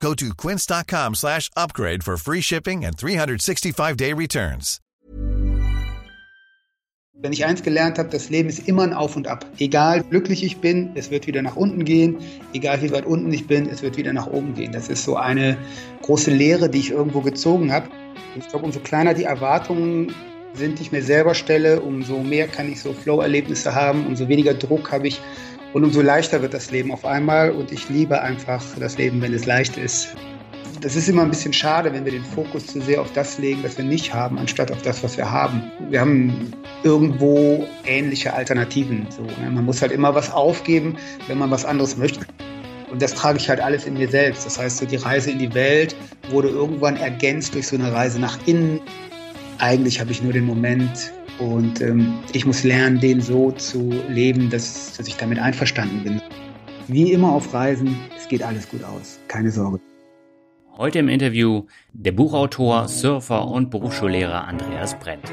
Go to quince.com slash upgrade for free shipping and 365-day returns. Wenn ich eins gelernt habe, das Leben ist immer ein Auf und Ab. Egal wie glücklich ich bin, es wird wieder nach unten gehen. Egal wie weit unten ich bin, es wird wieder nach oben gehen. Das ist so eine große Lehre, die ich irgendwo gezogen habe. Ich glaube, umso kleiner die Erwartungen sind, die ich mir selber stelle, umso mehr kann ich so Flow-Erlebnisse haben, umso weniger Druck habe ich und umso leichter wird das Leben auf einmal. Und ich liebe einfach das Leben, wenn es leicht ist. Das ist immer ein bisschen schade, wenn wir den Fokus zu sehr auf das legen, was wir nicht haben, anstatt auf das, was wir haben. Wir haben irgendwo ähnliche Alternativen. So, ne? Man muss halt immer was aufgeben, wenn man was anderes möchte. Und das trage ich halt alles in mir selbst. Das heißt, so die Reise in die Welt wurde irgendwann ergänzt durch so eine Reise nach innen. Eigentlich habe ich nur den Moment und ähm, ich muss lernen, den so zu leben, dass, dass ich damit einverstanden bin. Wie immer auf Reisen, es geht alles gut aus. Keine Sorge. Heute im Interview der Buchautor, Surfer und Berufsschullehrer Andreas Brent.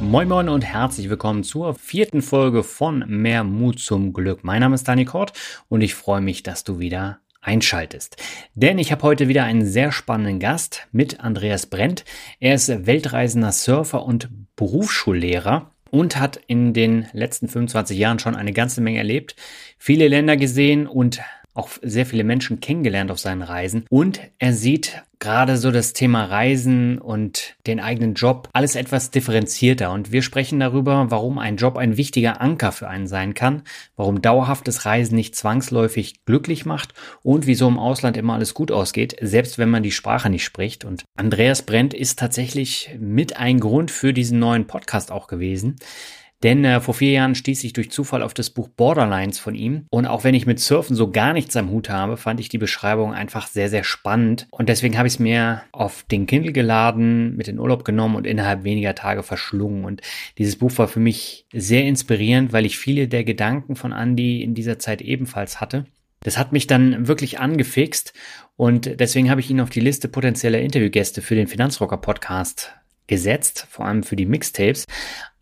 Moin Moin und herzlich willkommen zur vierten Folge von Mehr Mut zum Glück. Mein Name ist Dani Kort und ich freue mich, dass du wieder einschaltest. Denn ich habe heute wieder einen sehr spannenden Gast mit Andreas Brent. Er ist weltreisender Surfer und Berufsschullehrer und hat in den letzten 25 Jahren schon eine ganze Menge erlebt, viele Länder gesehen und auch sehr viele Menschen kennengelernt auf seinen Reisen. Und er sieht gerade so das Thema Reisen und den eigenen Job alles etwas differenzierter. Und wir sprechen darüber, warum ein Job ein wichtiger Anker für einen sein kann, warum dauerhaftes Reisen nicht zwangsläufig glücklich macht und wieso im Ausland immer alles gut ausgeht, selbst wenn man die Sprache nicht spricht. Und Andreas Brent ist tatsächlich mit ein Grund für diesen neuen Podcast auch gewesen. Denn äh, vor vier Jahren stieß ich durch Zufall auf das Buch Borderlines von ihm. Und auch wenn ich mit Surfen so gar nichts am Hut habe, fand ich die Beschreibung einfach sehr, sehr spannend. Und deswegen habe ich es mir auf den Kindle geladen, mit in Urlaub genommen und innerhalb weniger Tage verschlungen. Und dieses Buch war für mich sehr inspirierend, weil ich viele der Gedanken von Andy in dieser Zeit ebenfalls hatte. Das hat mich dann wirklich angefixt und deswegen habe ich ihn auf die Liste potenzieller Interviewgäste für den Finanzrocker Podcast gesetzt, vor allem für die Mixtapes.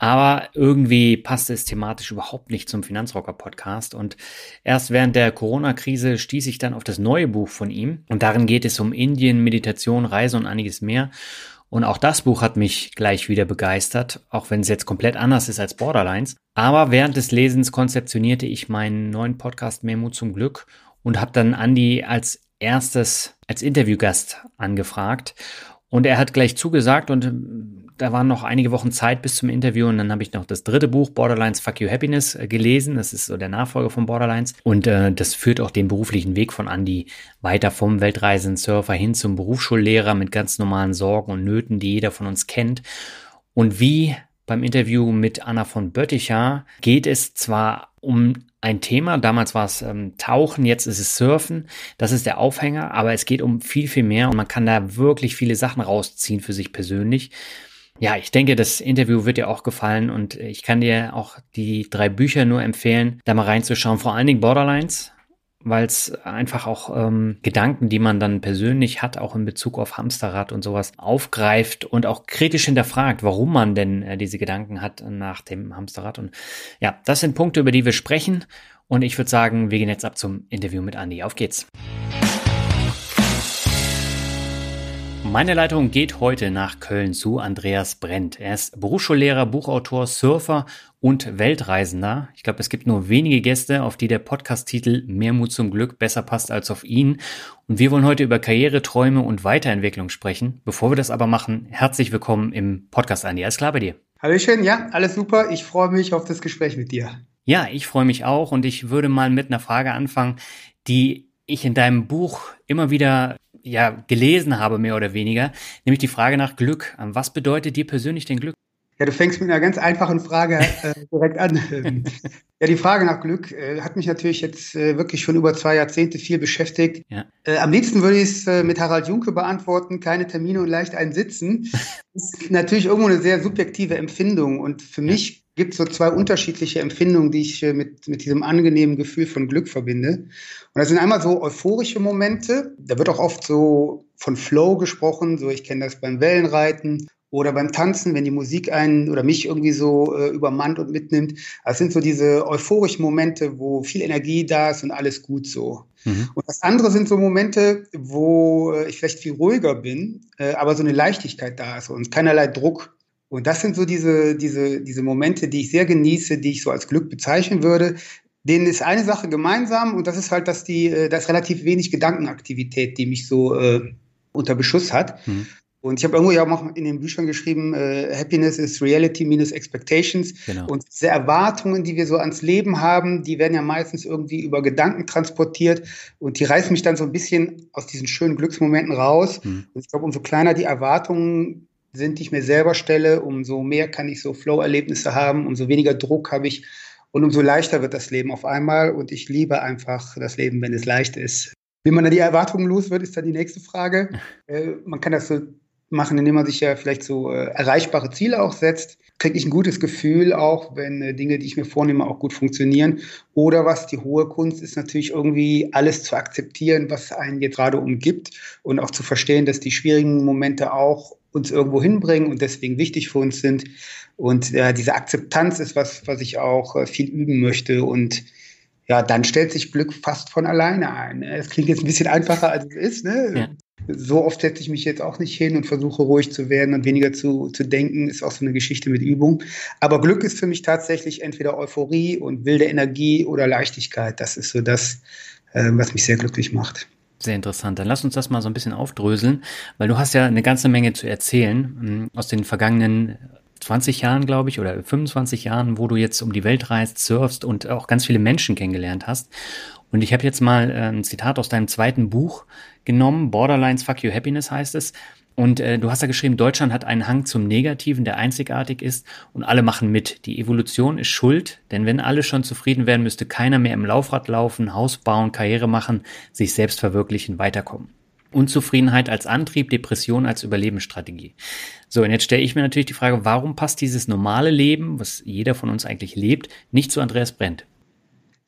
Aber irgendwie passte es thematisch überhaupt nicht zum Finanzrocker-Podcast. Und erst während der Corona-Krise stieß ich dann auf das neue Buch von ihm. Und darin geht es um Indien, Meditation, Reise und einiges mehr. Und auch das Buch hat mich gleich wieder begeistert, auch wenn es jetzt komplett anders ist als Borderlines. Aber während des Lesens konzeptionierte ich meinen neuen Podcast Mut zum Glück und habe dann Andy als erstes als Interviewgast angefragt. Und er hat gleich zugesagt und da waren noch einige Wochen Zeit bis zum Interview und dann habe ich noch das dritte Buch, Borderlines Fuck You Happiness, äh, gelesen. Das ist so der Nachfolger von Borderlines. Und äh, das führt auch den beruflichen Weg von Andy weiter vom Weltreisenden Surfer hin zum Berufsschullehrer mit ganz normalen Sorgen und Nöten, die jeder von uns kennt. Und wie beim Interview mit Anna von Bötticher geht es zwar um ein Thema. Damals war es ähm, Tauchen, jetzt ist es Surfen. Das ist der Aufhänger, aber es geht um viel, viel mehr und man kann da wirklich viele Sachen rausziehen für sich persönlich. Ja, ich denke, das Interview wird dir auch gefallen und ich kann dir auch die drei Bücher nur empfehlen, da mal reinzuschauen. Vor allen Dingen Borderlines, weil es einfach auch ähm, Gedanken, die man dann persönlich hat, auch in Bezug auf Hamsterrad und sowas aufgreift und auch kritisch hinterfragt, warum man denn äh, diese Gedanken hat nach dem Hamsterrad. Und ja, das sind Punkte, über die wir sprechen. Und ich würde sagen, wir gehen jetzt ab zum Interview mit Andy. Auf geht's. Meine Leitung geht heute nach Köln zu Andreas Brent. Er ist Berufsschullehrer, Buchautor, Surfer und Weltreisender. Ich glaube, es gibt nur wenige Gäste, auf die der Podcast-Titel Mehr Mut zum Glück besser passt als auf ihn. Und wir wollen heute über Karriere, Träume und Weiterentwicklung sprechen. Bevor wir das aber machen, herzlich willkommen im Podcast, Andi. Alles klar bei dir? Hallöchen, ja, alles super. Ich freue mich auf das Gespräch mit dir. Ja, ich freue mich auch und ich würde mal mit einer Frage anfangen, die ich in deinem Buch immer wieder ja, gelesen habe, mehr oder weniger, nämlich die Frage nach Glück. Was bedeutet dir persönlich denn Glück? Ja, du fängst mit einer ganz einfachen Frage äh, direkt an. ja, die Frage nach Glück äh, hat mich natürlich jetzt äh, wirklich schon über zwei Jahrzehnte viel beschäftigt. Ja. Äh, am liebsten würde ich es äh, mit Harald Junke beantworten, keine Termine und leicht ein Sitzen. Das ist natürlich irgendwo eine sehr subjektive Empfindung und für mich gibt so zwei unterschiedliche Empfindungen, die ich äh, mit, mit diesem angenehmen Gefühl von Glück verbinde. Und das sind einmal so euphorische Momente. Da wird auch oft so von Flow gesprochen. So, ich kenne das beim Wellenreiten oder beim Tanzen, wenn die Musik einen oder mich irgendwie so äh, übermannt und mitnimmt. Das sind so diese euphorischen Momente, wo viel Energie da ist und alles gut so. Mhm. Und das andere sind so Momente, wo äh, ich vielleicht viel ruhiger bin, äh, aber so eine Leichtigkeit da ist und keinerlei Druck. Und das sind so diese, diese, diese Momente, die ich sehr genieße, die ich so als Glück bezeichnen würde. Denen ist eine Sache gemeinsam und das ist halt, dass die, äh, da ist relativ wenig Gedankenaktivität, die mich so äh, unter Beschuss hat. Mhm. Und ich habe irgendwo ja auch in den Büchern geschrieben, äh, Happiness is Reality minus Expectations. Genau. Und diese Erwartungen, die wir so ans Leben haben, die werden ja meistens irgendwie über Gedanken transportiert und die reißen mich dann so ein bisschen aus diesen schönen Glücksmomenten raus. Mhm. Und ich glaube, umso kleiner die Erwartungen sind, die ich mir selber stelle, umso mehr kann ich so Flow-Erlebnisse haben, umso weniger Druck habe ich und umso leichter wird das Leben auf einmal. Und ich liebe einfach das Leben, wenn es leicht ist. Wie man dann die Erwartungen los wird, ist dann die nächste Frage. Äh, man kann das so machen, indem man sich ja vielleicht so äh, erreichbare Ziele auch setzt, kriege ich ein gutes Gefühl auch, wenn äh, Dinge, die ich mir vornehme, auch gut funktionieren. Oder was die hohe Kunst ist, natürlich irgendwie alles zu akzeptieren, was einen jetzt gerade umgibt und auch zu verstehen, dass die schwierigen Momente auch uns irgendwo hinbringen und deswegen wichtig für uns sind. Und ja, diese Akzeptanz ist was, was ich auch äh, viel üben möchte und ja, dann stellt sich Glück fast von alleine ein. Es klingt jetzt ein bisschen einfacher, als es ist. Ne? Ja so oft setze ich mich jetzt auch nicht hin und versuche ruhig zu werden und weniger zu, zu denken. Ist auch so eine Geschichte mit Übung. Aber Glück ist für mich tatsächlich entweder Euphorie und wilde Energie oder Leichtigkeit. Das ist so das, äh, was mich sehr glücklich macht. Sehr interessant. Dann lass uns das mal so ein bisschen aufdröseln, weil du hast ja eine ganze Menge zu erzählen hm, aus den vergangenen 20 Jahren, glaube ich, oder 25 Jahren, wo du jetzt um die Welt reist, surfst und auch ganz viele Menschen kennengelernt hast. Und ich habe jetzt mal äh, ein Zitat aus deinem zweiten Buch genommen. Borderlines Fuck You Happiness heißt es. Und äh, du hast ja geschrieben, Deutschland hat einen Hang zum Negativen, der einzigartig ist und alle machen mit. Die Evolution ist schuld, denn wenn alle schon zufrieden wären, müsste keiner mehr im Laufrad laufen, Haus bauen, Karriere machen, sich selbst verwirklichen, weiterkommen. Unzufriedenheit als Antrieb, Depression als Überlebensstrategie. So, und jetzt stelle ich mir natürlich die Frage, warum passt dieses normale Leben, was jeder von uns eigentlich lebt, nicht zu Andreas Brent?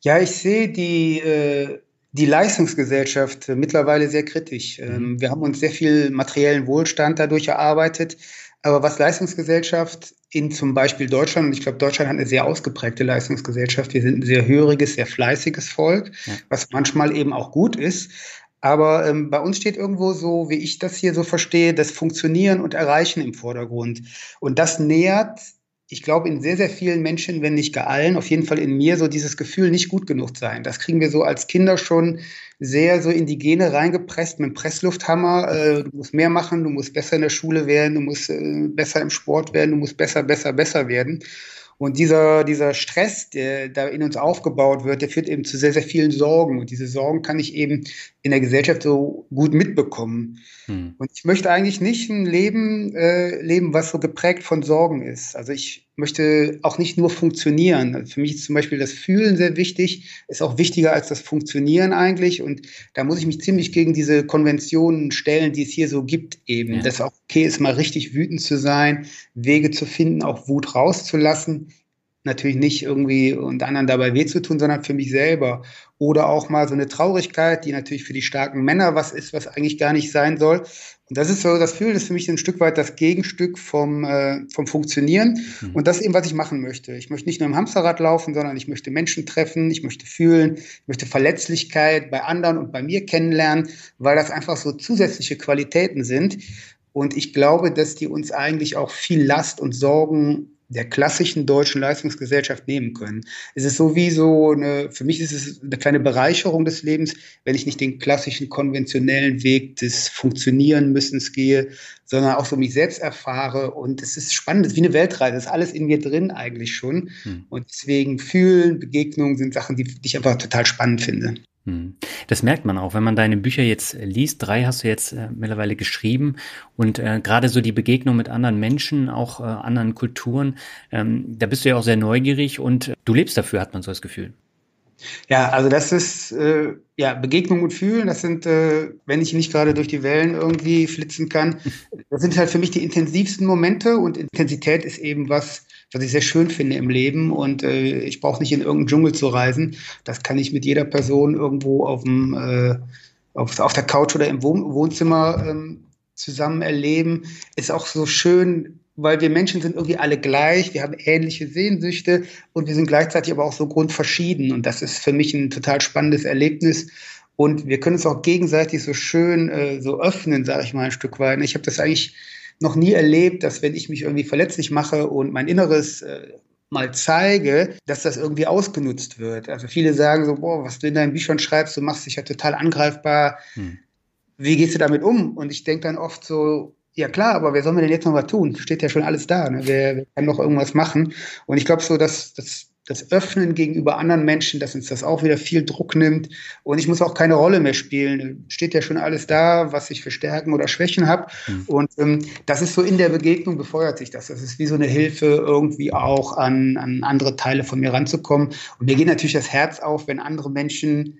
Ja, ich sehe die, äh, die Leistungsgesellschaft mittlerweile sehr kritisch. Ähm, mhm. wir haben uns sehr viel materiellen Wohlstand dadurch erarbeitet. Aber was Leistungsgesellschaft in zum Beispiel Deutschland, und ich glaube, Deutschland hat eine sehr ausgeprägte Leistungsgesellschaft, wir sind ein sehr höriges, sehr fleißiges Volk, ja. was manchmal eben auch gut ist. Aber ähm, bei uns steht irgendwo so, wie ich das hier so verstehe, das Funktionieren und Erreichen im Vordergrund. Und das nähert ich glaube, in sehr, sehr vielen Menschen, wenn nicht gar allen, auf jeden Fall in mir, so dieses Gefühl, nicht gut genug sein. Das kriegen wir so als Kinder schon sehr so in die Gene reingepresst mit dem Presslufthammer. Äh, du musst mehr machen, du musst besser in der Schule werden, du musst äh, besser im Sport werden, du musst besser, besser, besser werden. Und dieser, dieser Stress, der da in uns aufgebaut wird, der führt eben zu sehr, sehr vielen Sorgen. Und diese Sorgen kann ich eben in der Gesellschaft so gut mitbekommen. Hm. Und ich möchte eigentlich nicht ein Leben äh, leben, was so geprägt von Sorgen ist. Also ich möchte auch nicht nur funktionieren. Also für mich ist zum Beispiel das Fühlen sehr wichtig, ist auch wichtiger als das Funktionieren eigentlich. Und da muss ich mich ziemlich gegen diese Konventionen stellen, die es hier so gibt eben. Ja. Dass auch okay ist, mal richtig wütend zu sein, Wege zu finden, auch Wut rauszulassen natürlich nicht irgendwie und anderen dabei weh zu tun, sondern für mich selber. Oder auch mal so eine Traurigkeit, die natürlich für die starken Männer was ist, was eigentlich gar nicht sein soll. Und das ist so, das Fühlen ist für mich ein Stück weit das Gegenstück vom, äh, vom Funktionieren. Mhm. Und das ist eben, was ich machen möchte. Ich möchte nicht nur im Hamsterrad laufen, sondern ich möchte Menschen treffen, ich möchte fühlen, ich möchte Verletzlichkeit bei anderen und bei mir kennenlernen, weil das einfach so zusätzliche Qualitäten sind. Und ich glaube, dass die uns eigentlich auch viel Last und Sorgen der klassischen deutschen Leistungsgesellschaft nehmen können. Es ist so wie so eine, für mich ist es eine kleine Bereicherung des Lebens, wenn ich nicht den klassischen konventionellen Weg des Funktionieren müssens gehe, sondern auch so mich selbst erfahre. Und es ist spannend, es ist wie eine Weltreise, das ist alles in mir drin eigentlich schon. Hm. Und deswegen fühlen, Begegnungen sind Sachen, die, die ich einfach total spannend finde. Hm. Das merkt man auch, wenn man deine Bücher jetzt liest. Drei hast du jetzt äh, mittlerweile geschrieben und äh, gerade so die Begegnung mit anderen Menschen, auch äh, anderen Kulturen, ähm, da bist du ja auch sehr neugierig und du lebst dafür, hat man so das Gefühl. Ja, also das ist äh, ja Begegnung und Fühlen. Das sind, äh, wenn ich nicht gerade durch die Wellen irgendwie flitzen kann, das sind halt für mich die intensivsten Momente und Intensität ist eben was, was ich sehr schön finde im Leben und äh, ich brauche nicht in irgendeinen Dschungel zu reisen. Das kann ich mit jeder Person irgendwo auf dem äh, auf, auf der Couch oder im Wohn Wohnzimmer ähm, zusammen erleben. Ist auch so schön, weil wir Menschen sind irgendwie alle gleich, wir haben ähnliche Sehnsüchte und wir sind gleichzeitig aber auch so grundverschieden. Und das ist für mich ein total spannendes Erlebnis. Und wir können uns auch gegenseitig so schön äh, so öffnen, sage ich mal ein Stück weit. Ich habe das eigentlich noch nie erlebt, dass wenn ich mich irgendwie verletzlich mache und mein Inneres äh, mal zeige, dass das irgendwie ausgenutzt wird. Also viele sagen so, boah, was du in deinen Büchern schreibst, du machst dich ja total angreifbar. Hm. Wie gehst du damit um? Und ich denke dann oft so, ja klar, aber wer soll mir denn jetzt noch was tun? Steht ja schon alles da. Ne? Wer, wer kann noch irgendwas machen? Und ich glaube so, dass das das Öffnen gegenüber anderen Menschen, dass uns das auch wieder viel Druck nimmt. Und ich muss auch keine Rolle mehr spielen. Steht ja schon alles da, was ich für Stärken oder Schwächen habe. Mhm. Und ähm, das ist so in der Begegnung befeuert sich das. Das ist wie so eine Hilfe, irgendwie auch an, an andere Teile von mir ranzukommen. Und mir geht natürlich das Herz auf, wenn andere Menschen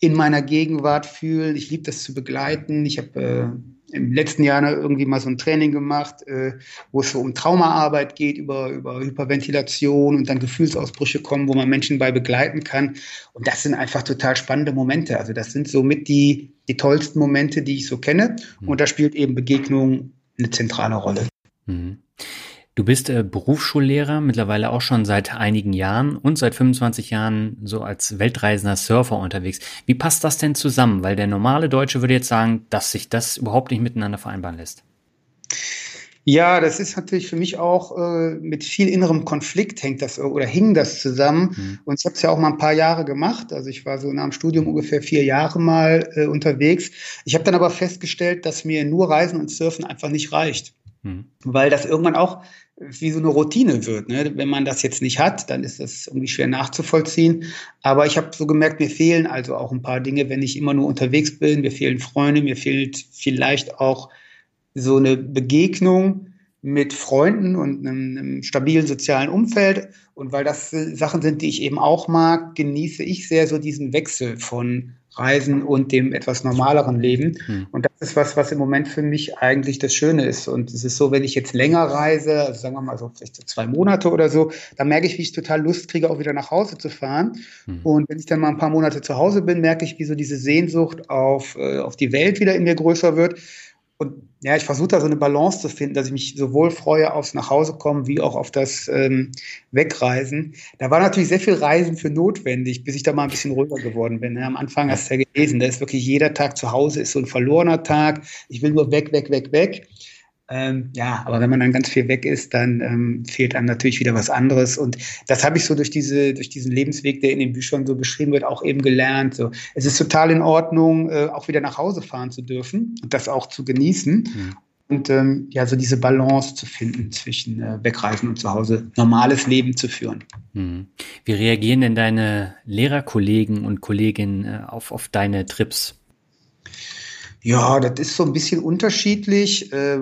in meiner Gegenwart fühlen. Ich liebe das zu begleiten. Ich habe äh, im letzten Jahr irgendwie mal so ein Training gemacht, äh, wo es so um Traumaarbeit geht, über, über Hyperventilation und dann Gefühlsausbrüche kommen, wo man Menschen bei begleiten kann. Und das sind einfach total spannende Momente. Also das sind somit die, die tollsten Momente, die ich so kenne. Mhm. Und da spielt eben Begegnung eine zentrale Rolle. Mhm. Du bist äh, Berufsschullehrer, mittlerweile auch schon seit einigen Jahren und seit 25 Jahren so als weltreisender Surfer unterwegs. Wie passt das denn zusammen? Weil der normale Deutsche würde jetzt sagen, dass sich das überhaupt nicht miteinander vereinbaren lässt. Ja, das ist natürlich für mich auch äh, mit viel innerem Konflikt hängt das oder hing das zusammen. Mhm. Und ich habe es ja auch mal ein paar Jahre gemacht. Also ich war so nach dem Studium ungefähr vier Jahre mal äh, unterwegs. Ich habe dann aber festgestellt, dass mir nur Reisen und Surfen einfach nicht reicht. Mhm. Weil das irgendwann auch wie so eine Routine wird. Ne? Wenn man das jetzt nicht hat, dann ist das irgendwie schwer nachzuvollziehen. Aber ich habe so gemerkt, mir fehlen also auch ein paar Dinge, wenn ich immer nur unterwegs bin. Mir fehlen Freunde, mir fehlt vielleicht auch so eine Begegnung mit Freunden und einem, einem stabilen sozialen Umfeld. Und weil das Sachen sind, die ich eben auch mag, genieße ich sehr so diesen Wechsel von Reisen und dem etwas normaleren Leben. Hm. Und das ist was, was im Moment für mich eigentlich das Schöne ist. Und es ist so, wenn ich jetzt länger reise, also sagen wir mal so vielleicht so zwei Monate oder so, dann merke ich, wie ich total Lust kriege, auch wieder nach Hause zu fahren. Hm. Und wenn ich dann mal ein paar Monate zu Hause bin, merke ich, wie so diese Sehnsucht auf, äh, auf die Welt wieder in mir größer wird. Und ja, ich versuche da so eine Balance zu finden, dass ich mich sowohl freue aufs Nachhausekommen wie auch auf das ähm, Wegreisen. Da war natürlich sehr viel Reisen für notwendig, bis ich da mal ein bisschen ruhiger geworden bin. Ne? Am Anfang hast du ja gelesen, da ist wirklich jeder Tag zu Hause ist so ein verlorener Tag. Ich will nur weg, weg, weg, weg. Ähm, ja, aber wenn man dann ganz viel weg ist, dann ähm, fehlt einem natürlich wieder was anderes. Und das habe ich so durch diese, durch diesen Lebensweg, der in den Büchern so beschrieben wird, auch eben gelernt. So, es ist total in Ordnung, äh, auch wieder nach Hause fahren zu dürfen und das auch zu genießen. Mhm. Und ähm, ja, so diese Balance zu finden zwischen äh, Wegreisen und zu Hause normales Leben zu führen. Mhm. Wie reagieren denn deine Lehrerkollegen und Kolleginnen äh, auf, auf deine Trips? Ja, das ist so ein bisschen unterschiedlich. Äh,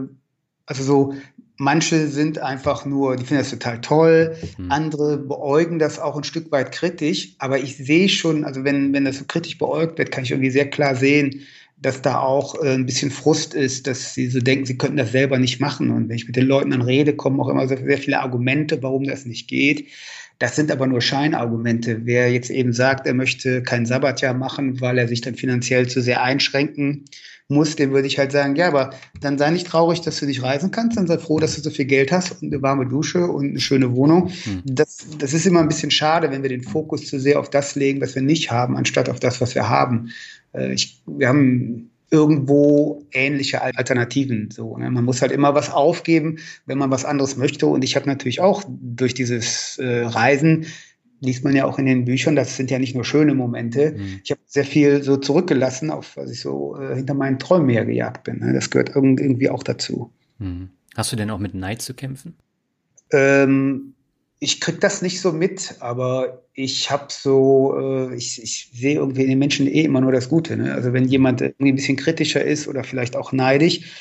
also so, manche sind einfach nur, die finden das total toll, mhm. andere beäugen das auch ein Stück weit kritisch, aber ich sehe schon, also wenn, wenn das so kritisch beäugt wird, kann ich irgendwie sehr klar sehen, dass da auch äh, ein bisschen Frust ist, dass sie so denken, sie könnten das selber nicht machen. Und wenn ich mit den Leuten dann rede, kommen auch immer sehr, sehr viele Argumente, warum das nicht geht. Das sind aber nur Scheinargumente. Wer jetzt eben sagt, er möchte kein Sabbatjahr machen, weil er sich dann finanziell zu sehr einschränken muss, dem würde ich halt sagen, ja, aber dann sei nicht traurig, dass du nicht reisen kannst, dann sei froh, dass du so viel Geld hast und eine warme Dusche und eine schöne Wohnung. Mhm. Das, das ist immer ein bisschen schade, wenn wir den Fokus zu sehr auf das legen, was wir nicht haben, anstatt auf das, was wir haben. Äh, ich, wir haben irgendwo ähnliche Alternativen. So, ne? Man muss halt immer was aufgeben, wenn man was anderes möchte. Und ich habe natürlich auch durch dieses äh, Reisen liest man ja auch in den Büchern, das sind ja nicht nur schöne Momente. Mhm. Ich habe sehr viel so zurückgelassen, auf was ich so äh, hinter meinen Träumen hergejagt bin. Ne? Das gehört irgendwie auch dazu. Mhm. Hast du denn auch mit Neid zu kämpfen? Ähm, ich kriege das nicht so mit, aber ich habe so, äh, ich, ich sehe irgendwie in den Menschen eh immer nur das Gute. Ne? Also wenn jemand irgendwie ein bisschen kritischer ist oder vielleicht auch neidisch,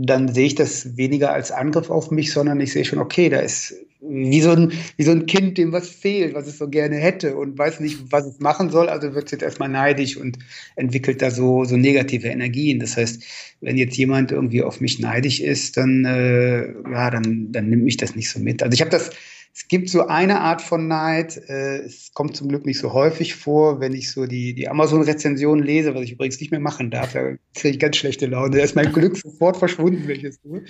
dann sehe ich das weniger als Angriff auf mich, sondern ich sehe schon, okay, da ist wie so ein, wie so ein Kind, dem was fehlt, was es so gerne hätte und weiß nicht, was es machen soll, also wird es jetzt erstmal neidisch und entwickelt da so, so negative Energien. Das heißt, wenn jetzt jemand irgendwie auf mich neidisch ist, dann, äh, ja, dann, dann nimmt mich das nicht so mit. Also ich habe das es gibt so eine Art von Neid, äh, es kommt zum Glück nicht so häufig vor, wenn ich so die, die Amazon-Rezensionen lese, was ich übrigens nicht mehr machen darf, da kriege ich ganz schlechte Laune. Da ist mein Glück sofort verschwunden, wenn ich das tue.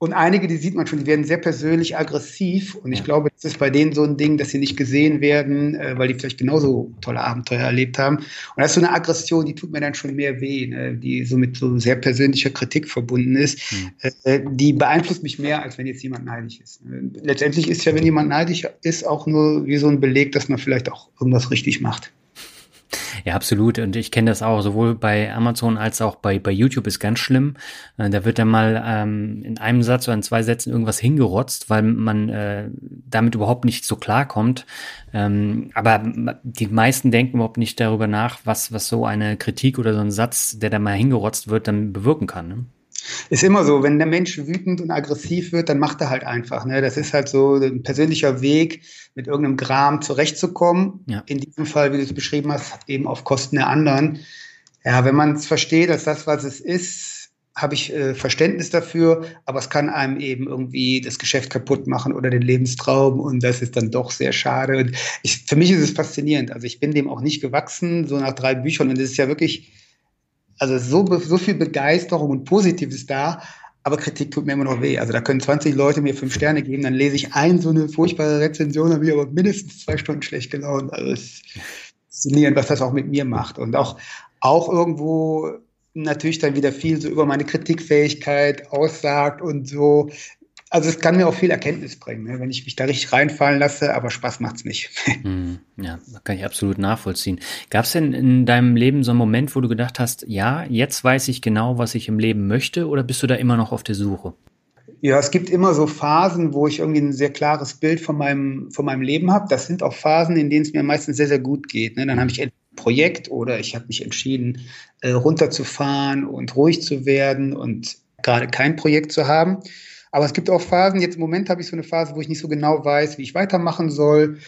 Und einige, die sieht man schon, die werden sehr persönlich aggressiv. Und ich glaube, das ist bei denen so ein Ding, dass sie nicht gesehen werden, äh, weil die vielleicht genauso tolle Abenteuer erlebt haben. Und das ist so eine Aggression, die tut mir dann schon mehr weh, ne? die so mit so sehr persönlicher Kritik verbunden ist. Mhm. Äh, die beeinflusst mich mehr, als wenn jetzt jemand neidisch ist. Letztendlich ist ja, wenn jemand neidisch ist, auch nur wie so ein Beleg, dass man vielleicht auch irgendwas richtig macht. Ja, absolut. Und ich kenne das auch, sowohl bei Amazon als auch bei, bei YouTube ist ganz schlimm. Äh, da wird dann mal ähm, in einem Satz oder in zwei Sätzen irgendwas hingerotzt, weil man äh, damit überhaupt nicht so klarkommt. Ähm, aber die meisten denken überhaupt nicht darüber nach, was, was so eine Kritik oder so ein Satz, der da mal hingerotzt wird, dann bewirken kann. Ne? Ist immer so, wenn der Mensch wütend und aggressiv wird, dann macht er halt einfach. Ne? Das ist halt so ein persönlicher Weg, mit irgendeinem Gram zurechtzukommen. Ja. In diesem Fall, wie du es beschrieben hast, eben auf Kosten der anderen. Ja, wenn man es versteht, dass das, was es ist, habe ich äh, Verständnis dafür, aber es kann einem eben irgendwie das Geschäft kaputt machen oder den Lebenstraum und das ist dann doch sehr schade. Und ich, für mich ist es faszinierend. Also ich bin dem auch nicht gewachsen, so nach drei Büchern und es ist ja wirklich also so, so viel Begeisterung und Positives da, aber Kritik tut mir immer noch weh. Also da können 20 Leute mir fünf Sterne geben, dann lese ich ein so eine furchtbare Rezension, dann bin ich aber mindestens zwei Stunden schlecht gelaunt. Also es ist faszinierend, was das auch mit mir macht. Und auch, auch irgendwo natürlich dann wieder viel so über meine Kritikfähigkeit aussagt und so, also es kann mir auch viel Erkenntnis bringen, ne, wenn ich mich da richtig reinfallen lasse, aber Spaß macht's nicht. Hm, ja, kann ich absolut nachvollziehen. Gab es denn in deinem Leben so einen Moment, wo du gedacht hast, ja, jetzt weiß ich genau, was ich im Leben möchte, oder bist du da immer noch auf der Suche? Ja, es gibt immer so Phasen, wo ich irgendwie ein sehr klares Bild von meinem, von meinem Leben habe. Das sind auch Phasen, in denen es mir meistens sehr, sehr gut geht. Ne? Dann habe ich ein Projekt oder ich habe mich entschieden, äh, runterzufahren und ruhig zu werden und gerade kein Projekt zu haben. Aber es gibt auch Phasen, jetzt im Moment habe ich so eine Phase, wo ich nicht so genau weiß, wie ich weitermachen soll.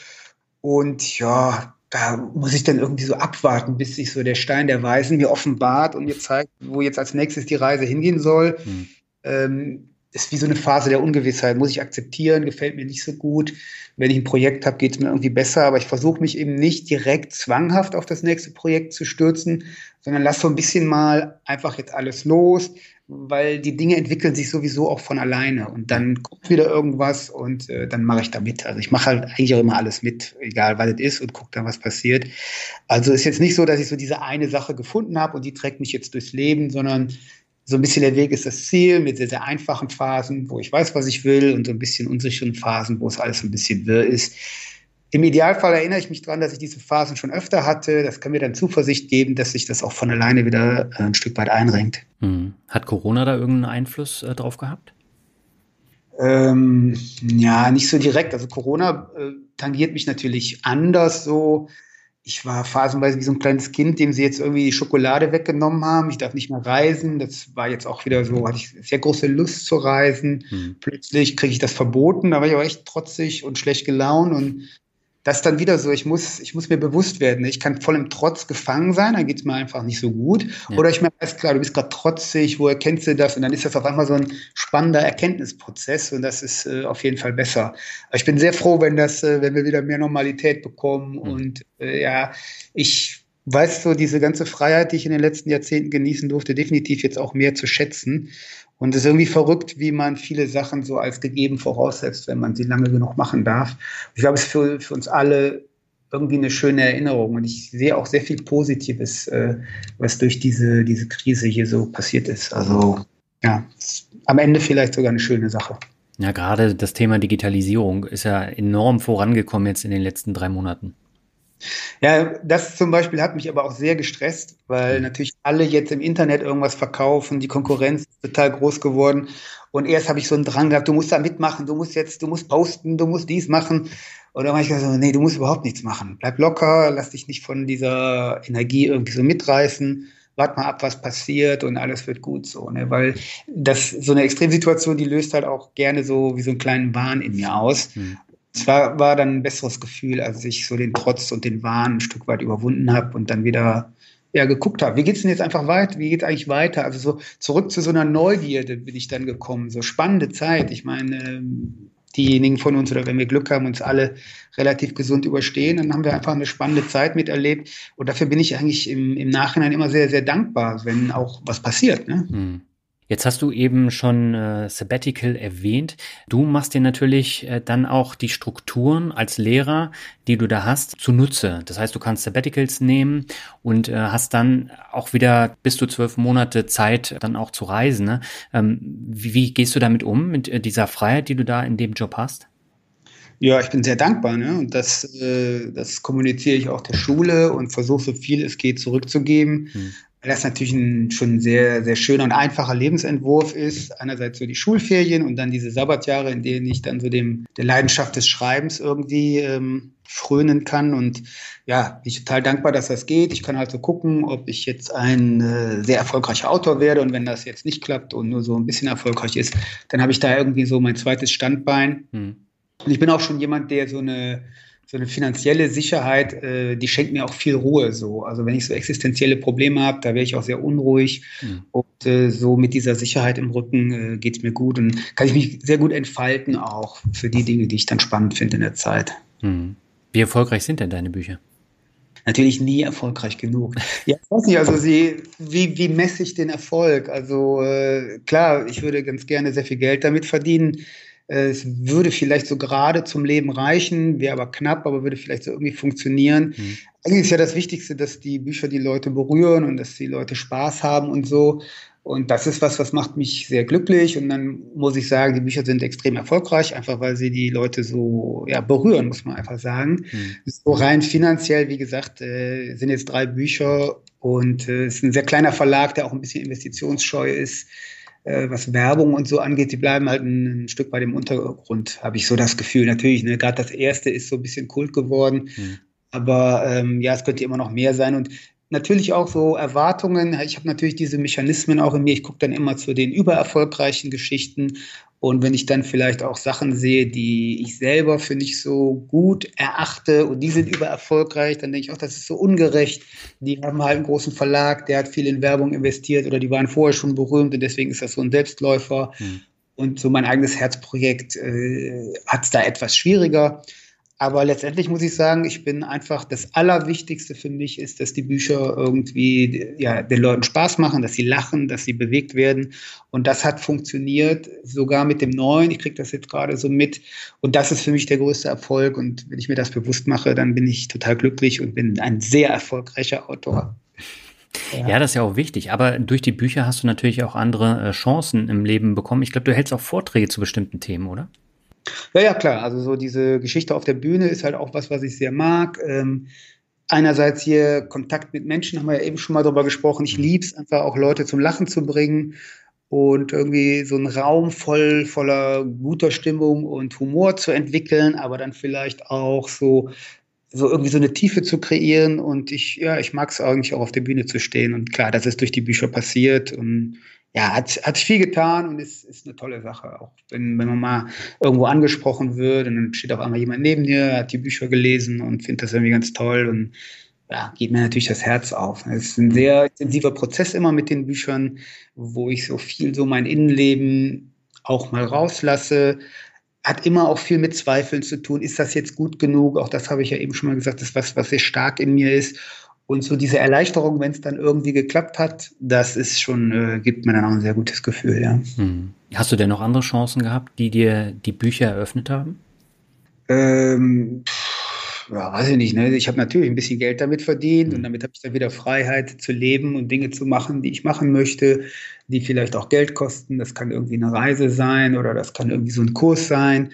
Und ja, da muss ich dann irgendwie so abwarten, bis sich so der Stein der Weisen mir offenbart und mir zeigt, wo jetzt als nächstes die Reise hingehen soll. Mhm. Ähm, ist wie so eine Phase der Ungewissheit. Muss ich akzeptieren, gefällt mir nicht so gut. Wenn ich ein Projekt habe, geht es mir irgendwie besser, aber ich versuche mich eben nicht direkt zwanghaft auf das nächste Projekt zu stürzen, sondern lass so ein bisschen mal einfach jetzt alles los, weil die Dinge entwickeln sich sowieso auch von alleine und dann kommt wieder irgendwas und äh, dann mache ich da mit. Also ich mache halt eigentlich auch immer alles mit, egal was es ist und gucke dann, was passiert. Also ist jetzt nicht so, dass ich so diese eine Sache gefunden habe und die trägt mich jetzt durchs Leben, sondern so ein bisschen der Weg ist das Ziel mit sehr, sehr einfachen Phasen, wo ich weiß, was ich will und so ein bisschen unsicheren Phasen, wo es alles ein bisschen wirr ist. Im Idealfall erinnere ich mich daran, dass ich diese Phasen schon öfter hatte. Das kann mir dann Zuversicht geben, dass sich das auch von alleine wieder äh, ein Stück weit einrenkt. Hm. Hat Corona da irgendeinen Einfluss äh, drauf gehabt? Ähm, ja, nicht so direkt. Also Corona äh, tangiert mich natürlich anders so. Ich war phasenweise wie so ein kleines Kind, dem sie jetzt irgendwie die Schokolade weggenommen haben. Ich darf nicht mehr reisen. Das war jetzt auch wieder so, hatte ich sehr große Lust zu reisen. Hm. Plötzlich kriege ich das verboten. Da war ich auch echt trotzig und schlecht gelaunt und das ist dann wieder so, ich muss, ich muss mir bewusst werden, ich kann voll im Trotz gefangen sein, dann geht es mir einfach nicht so gut. Ja. Oder ich merke, alles klar, du bist gerade trotzig, woher kennst du das? Und dann ist das auf einmal so ein spannender Erkenntnisprozess und das ist äh, auf jeden Fall besser. Aber ich bin sehr froh, wenn das, äh, wenn wir wieder mehr Normalität bekommen mhm. und äh, ja, ich weiß so diese ganze Freiheit, die ich in den letzten Jahrzehnten genießen durfte, definitiv jetzt auch mehr zu schätzen. Und es ist irgendwie verrückt, wie man viele Sachen so als gegeben voraussetzt, wenn man sie lange genug machen darf. Ich glaube, es ist für, für uns alle irgendwie eine schöne Erinnerung. Und ich sehe auch sehr viel Positives, äh, was durch diese, diese Krise hier so passiert ist. Also ja, am Ende vielleicht sogar eine schöne Sache. Ja, gerade das Thema Digitalisierung ist ja enorm vorangekommen jetzt in den letzten drei Monaten. Ja, das zum Beispiel hat mich aber auch sehr gestresst, weil mhm. natürlich alle jetzt im Internet irgendwas verkaufen, die Konkurrenz ist total groß geworden. Und erst habe ich so einen Drang gehabt, du musst da mitmachen, du musst jetzt, du musst posten, du musst dies machen. Und dann habe ich gesagt, nee, du musst überhaupt nichts machen. Bleib locker, lass dich nicht von dieser Energie irgendwie so mitreißen. Wart mal ab, was passiert und alles wird gut so, ne? Weil das so eine Extremsituation, die löst halt auch gerne so wie so einen kleinen Wahn in mir aus. Mhm. Es war, war dann ein besseres Gefühl, als ich so den Trotz und den Wahn ein Stück weit überwunden habe und dann wieder ja, geguckt habe. Wie geht's denn jetzt einfach weiter? Wie geht's eigentlich weiter? Also so zurück zu so einer Neugierde bin ich dann gekommen. So spannende Zeit. Ich meine, ähm, diejenigen von uns oder wenn wir Glück haben, uns alle relativ gesund überstehen, dann haben wir einfach eine spannende Zeit miterlebt. Und dafür bin ich eigentlich im, im Nachhinein immer sehr, sehr dankbar, wenn auch was passiert. Ne? Hm. Jetzt hast du eben schon äh, Sabbatical erwähnt. Du machst dir natürlich äh, dann auch die Strukturen als Lehrer, die du da hast, zunutze. Das heißt, du kannst Sabbaticals nehmen und äh, hast dann auch wieder bis zu zwölf Monate Zeit, dann auch zu reisen. Ne? Ähm, wie, wie, gehst du damit um, mit äh, dieser Freiheit, die du da in dem Job hast? Ja, ich bin sehr dankbar. Ne? Und das, äh, das kommuniziere ich auch der Schule und versuche so viel es geht zurückzugeben. Hm weil das natürlich ein schon sehr, sehr schöner und einfacher Lebensentwurf ist. Einerseits so die Schulferien und dann diese Sabbatjahre, in denen ich dann so dem, der Leidenschaft des Schreibens irgendwie ähm, frönen kann. Und ja, bin ich total dankbar, dass das geht. Ich kann halt so gucken, ob ich jetzt ein äh, sehr erfolgreicher Autor werde. Und wenn das jetzt nicht klappt und nur so ein bisschen erfolgreich ist, dann habe ich da irgendwie so mein zweites Standbein. Hm. Und ich bin auch schon jemand, der so eine so eine finanzielle Sicherheit, äh, die schenkt mir auch viel Ruhe. So, also wenn ich so existenzielle Probleme habe, da wäre ich auch sehr unruhig. Mhm. Und äh, so mit dieser Sicherheit im Rücken äh, geht es mir gut und kann ich mich sehr gut entfalten auch für die Dinge, die ich dann spannend finde in der Zeit. Mhm. Wie erfolgreich sind denn deine Bücher? Natürlich nie erfolgreich genug. Ja, ich weiß nicht, also sie, wie, wie messe ich den Erfolg? Also äh, klar, ich würde ganz gerne sehr viel Geld damit verdienen. Äh, es würde vielleicht so gerade zum Leben reichen, wäre aber knapp, aber würde vielleicht so irgendwie funktionieren. Mhm. Eigentlich ist ja das Wichtigste, dass die Bücher die Leute berühren und dass die Leute Spaß haben und so. Und das ist was, was macht mich sehr glücklich. Und dann muss ich sagen, die Bücher sind extrem erfolgreich, einfach weil sie die Leute so ja, berühren, muss man einfach sagen. Mhm. So rein finanziell, wie gesagt, äh, sind jetzt drei Bücher und äh, es ist ein sehr kleiner Verlag, der auch ein bisschen investitionsscheu ist äh, was Werbung und so angeht, die bleiben halt ein, ein Stück bei dem Untergrund, habe ich so das Gefühl. Natürlich, ne, gerade das erste ist so ein bisschen Kult geworden, mhm. aber ähm, ja, es könnte immer noch mehr sein. Und natürlich auch so Erwartungen. Ich habe natürlich diese Mechanismen auch in mir. Ich gucke dann immer zu den übererfolgreichen Geschichten und wenn ich dann vielleicht auch Sachen sehe, die ich selber für nicht so gut erachte und die sind übererfolgreich, dann denke ich auch, das ist so ungerecht. Die haben halt einen großen Verlag, der hat viel in Werbung investiert oder die waren vorher schon berühmt und deswegen ist das so ein Selbstläufer. Hm. Und so mein eigenes Herzprojekt äh, hat es da etwas schwieriger. Aber letztendlich muss ich sagen, ich bin einfach, das Allerwichtigste für mich ist, dass die Bücher irgendwie ja, den Leuten Spaß machen, dass sie lachen, dass sie bewegt werden. Und das hat funktioniert, sogar mit dem Neuen. Ich kriege das jetzt gerade so mit. Und das ist für mich der größte Erfolg. Und wenn ich mir das bewusst mache, dann bin ich total glücklich und bin ein sehr erfolgreicher Autor. Ja. ja. das ist ja auch wichtig. Aber durch die Bücher hast du natürlich auch andere äh, Chancen im Leben bekommen. Ich glaube, du hältst auch Vorträge zu bestimmten Themen, oder? Ja, ja, klar. Also so diese Geschichte auf der Bühne ist halt auch was, was ich sehr mag. Ähm, einerseits hier Kontakt mit Menschen, haben wir ja eben schon mal drüber gesprochen. Ich liebe es einfach auch Leute zum Lachen zu bringen und irgendwie so einen Raum voll voller guter Stimmung und Humor zu entwickeln, aber dann vielleicht auch so so irgendwie so eine Tiefe zu kreieren und ich ja, ich mag es eigentlich auch auf der Bühne zu stehen und klar, das ist durch die Bücher passiert und ja, hat, hat viel getan und ist, ist eine tolle Sache. Auch wenn, wenn man mal irgendwo angesprochen wird und dann steht auf einmal jemand neben dir, hat die Bücher gelesen und findet das irgendwie ganz toll und ja, geht mir natürlich das Herz auf. Es ist ein sehr intensiver Prozess immer mit den Büchern, wo ich so viel so mein Innenleben auch mal rauslasse. Hat immer auch viel mit Zweifeln zu tun. Ist das jetzt gut genug? Auch das habe ich ja eben schon mal gesagt, das ist was, was sehr stark in mir ist. Und so diese Erleichterung, wenn es dann irgendwie geklappt hat, das ist schon, äh, gibt mir dann auch ein sehr gutes Gefühl, ja. Hm. Hast du denn noch andere Chancen gehabt, die dir die Bücher eröffnet haben? Ähm, ja, weiß ich nicht. Ne? Ich habe natürlich ein bisschen Geld damit verdient und hm. damit habe ich dann wieder Freiheit zu leben und Dinge zu machen, die ich machen möchte, die vielleicht auch Geld kosten. Das kann irgendwie eine Reise sein oder das kann irgendwie so ein Kurs sein.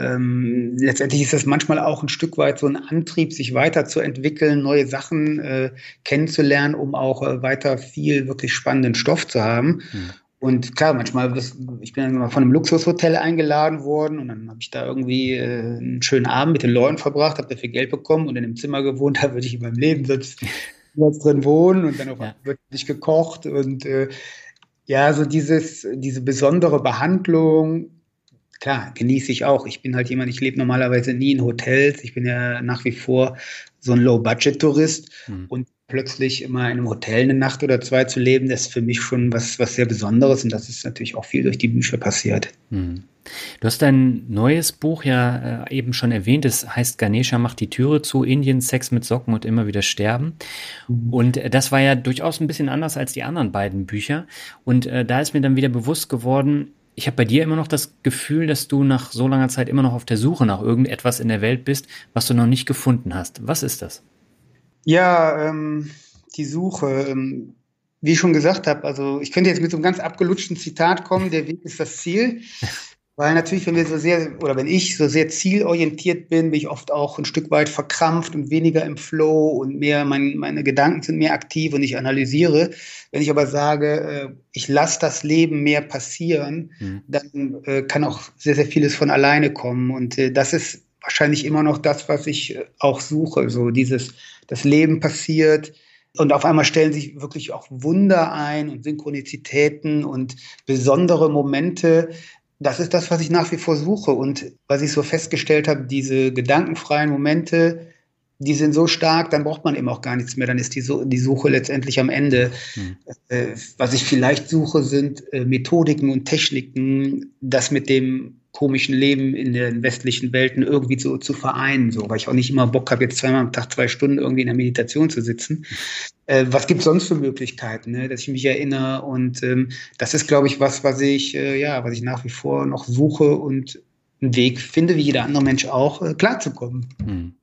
Ähm, letztendlich ist das manchmal auch ein Stück weit so ein Antrieb, sich weiterzuentwickeln, neue Sachen äh, kennenzulernen, um auch äh, weiter viel wirklich spannenden Stoff zu haben. Mhm. Und klar, manchmal, ich bin dann mal von einem Luxushotel eingeladen worden und dann habe ich da irgendwie äh, einen schönen Abend mit den Leuten verbracht, habe dafür Geld bekommen und in einem Zimmer gewohnt, da würde ich in meinem Leben sonst drin wohnen und dann auf ja. wird nicht gekocht und äh, ja, so dieses, diese besondere Behandlung, klar, genieße ich auch. Ich bin halt jemand, ich lebe normalerweise nie in Hotels. Ich bin ja nach wie vor so ein Low-Budget-Tourist mhm. und plötzlich immer in einem Hotel eine Nacht oder zwei zu leben, das ist für mich schon was, was sehr Besonderes und das ist natürlich auch viel durch die Bücher passiert. Mhm. Du hast dein neues Buch ja äh, eben schon erwähnt, es heißt Ganesha macht die Türe zu, Indien, Sex mit Socken und immer wieder sterben. Mhm. Und äh, das war ja durchaus ein bisschen anders als die anderen beiden Bücher. Und äh, da ist mir dann wieder bewusst geworden, ich habe bei dir immer noch das Gefühl, dass du nach so langer Zeit immer noch auf der Suche nach irgendetwas in der Welt bist, was du noch nicht gefunden hast. Was ist das? Ja, ähm, die Suche. Ähm, wie ich schon gesagt habe, also ich könnte jetzt mit so einem ganz abgelutschten Zitat kommen, der Weg ist das Ziel. Weil natürlich, wenn wir so sehr, oder wenn ich so sehr zielorientiert bin, bin ich oft auch ein Stück weit verkrampft und weniger im Flow und mehr, mein, meine Gedanken sind mehr aktiv und ich analysiere. Wenn ich aber sage, äh, ich lasse das Leben mehr passieren, mhm. dann äh, kann auch sehr, sehr vieles von alleine kommen. Und äh, das ist wahrscheinlich immer noch das, was ich auch suche. So dieses, das Leben passiert, und auf einmal stellen sich wirklich auch Wunder ein und Synchronizitäten und besondere Momente, das ist das, was ich nach wie vor suche. Und was ich so festgestellt habe, diese gedankenfreien Momente, die sind so stark, dann braucht man eben auch gar nichts mehr. Dann ist die, die Suche letztendlich am Ende. Hm. Äh, was ich vielleicht suche, sind äh, Methodiken und Techniken, das mit dem komischen Leben in den westlichen Welten irgendwie so zu vereinen, so, weil ich auch nicht immer Bock habe, jetzt zweimal am Tag zwei Stunden irgendwie in der Meditation zu sitzen. Äh, was gibt sonst für Möglichkeiten, ne? dass ich mich erinnere? Und ähm, das ist, glaube ich, was, was ich, äh, ja, was ich nach wie vor noch suche und einen Weg finde, wie jeder andere Mensch auch, äh, klarzukommen. Hm.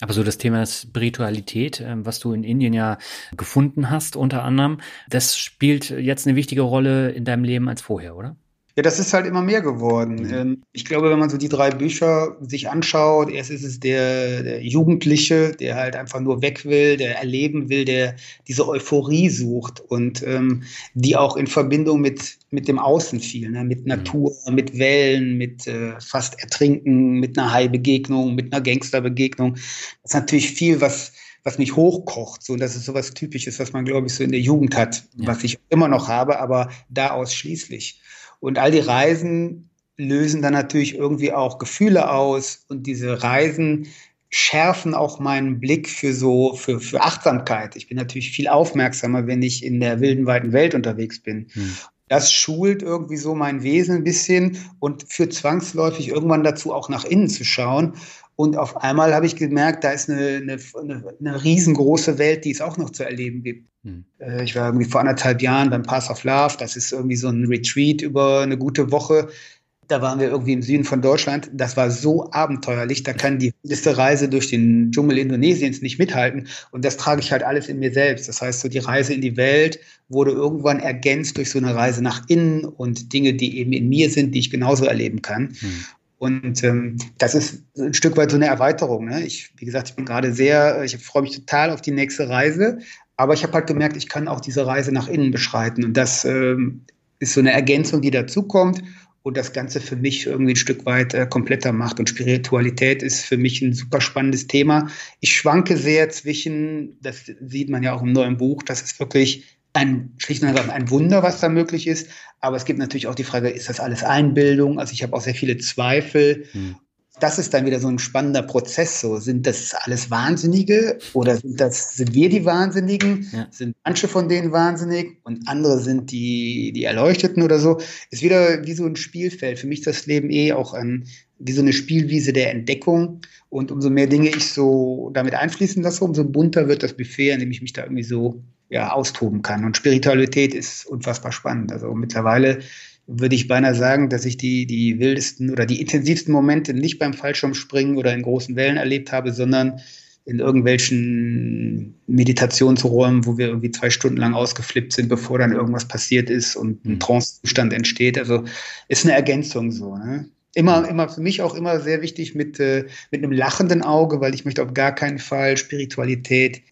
Aber so das Thema Spiritualität, ähm, was du in Indien ja gefunden hast, unter anderem, das spielt jetzt eine wichtige Rolle in deinem Leben als vorher, oder? Ja, das ist halt immer mehr geworden. Mhm. Ähm, ich glaube, wenn man so die drei Bücher sich anschaut, erst ist es der, der Jugendliche, der halt einfach nur weg will, der erleben will, der diese Euphorie sucht und ähm, die auch in Verbindung mit, mit dem Außen fiel, ne? mit mhm. Natur, mit Wellen, mit äh, fast Ertrinken, mit einer Hai-Begegnung, mit einer Gangsterbegegnung. Das ist natürlich viel, was was mich hochkocht. So, das ist sowas Typisches, was man, glaube ich, so in der Jugend hat, ja. was ich immer noch habe, aber da ausschließlich. Und all die Reisen lösen dann natürlich irgendwie auch Gefühle aus und diese Reisen schärfen auch meinen Blick für so, für, für Achtsamkeit. Ich bin natürlich viel aufmerksamer, wenn ich in der wilden, weiten Welt unterwegs bin. Hm. Das schult irgendwie so mein Wesen ein bisschen und führt zwangsläufig irgendwann dazu, auch nach innen zu schauen. Und auf einmal habe ich gemerkt, da ist eine, eine, eine, eine riesengroße Welt, die es auch noch zu erleben gibt. Hm. Äh, ich war irgendwie vor anderthalb Jahren beim Pass of Love. Das ist irgendwie so ein Retreat über eine gute Woche. Da waren wir irgendwie im Süden von Deutschland. Das war so abenteuerlich. Da kann die wilde Reise durch den Dschungel Indonesiens nicht mithalten. Und das trage ich halt alles in mir selbst. Das heißt, so die Reise in die Welt wurde irgendwann ergänzt durch so eine Reise nach innen und Dinge, die eben in mir sind, die ich genauso erleben kann. Hm. Und ähm, das ist ein Stück weit so eine Erweiterung. Ne? Ich, wie gesagt, ich bin gerade sehr, ich freue mich total auf die nächste Reise, aber ich habe halt gemerkt, ich kann auch diese Reise nach innen beschreiten. Und das ähm, ist so eine Ergänzung, die dazukommt und das Ganze für mich irgendwie ein Stück weit äh, kompletter macht. Und Spiritualität ist für mich ein super spannendes Thema. Ich schwanke sehr zwischen, das sieht man ja auch im neuen Buch, das ist wirklich ein, schlicht und einfach ein Wunder, was da möglich ist. Aber es gibt natürlich auch die Frage, ist das alles Einbildung? Also ich habe auch sehr viele Zweifel. Hm das ist dann wieder so ein spannender Prozess. So, sind das alles Wahnsinnige oder sind das, sind wir die Wahnsinnigen? Ja. Sind manche von denen wahnsinnig und andere sind die, die Erleuchteten oder so? Ist wieder wie so ein Spielfeld. Für mich ist das Leben eh auch ein, wie so eine Spielwiese der Entdeckung. Und umso mehr Dinge ich so damit einfließen lasse, umso bunter wird das Buffet, an dem ich mich da irgendwie so, ja, austoben kann. Und Spiritualität ist unfassbar spannend. Also mittlerweile würde ich beinahe sagen, dass ich die, die wildesten oder die intensivsten Momente nicht beim Fallschirmspringen oder in großen Wellen erlebt habe, sondern in irgendwelchen Meditationsräumen, wo wir irgendwie zwei Stunden lang ausgeflippt sind, bevor dann irgendwas passiert ist und ein mhm. Trancezustand entsteht. Also ist eine Ergänzung so. Ne? Immer, immer für mich auch immer sehr wichtig mit, äh, mit einem lachenden Auge, weil ich möchte auf gar keinen Fall Spiritualität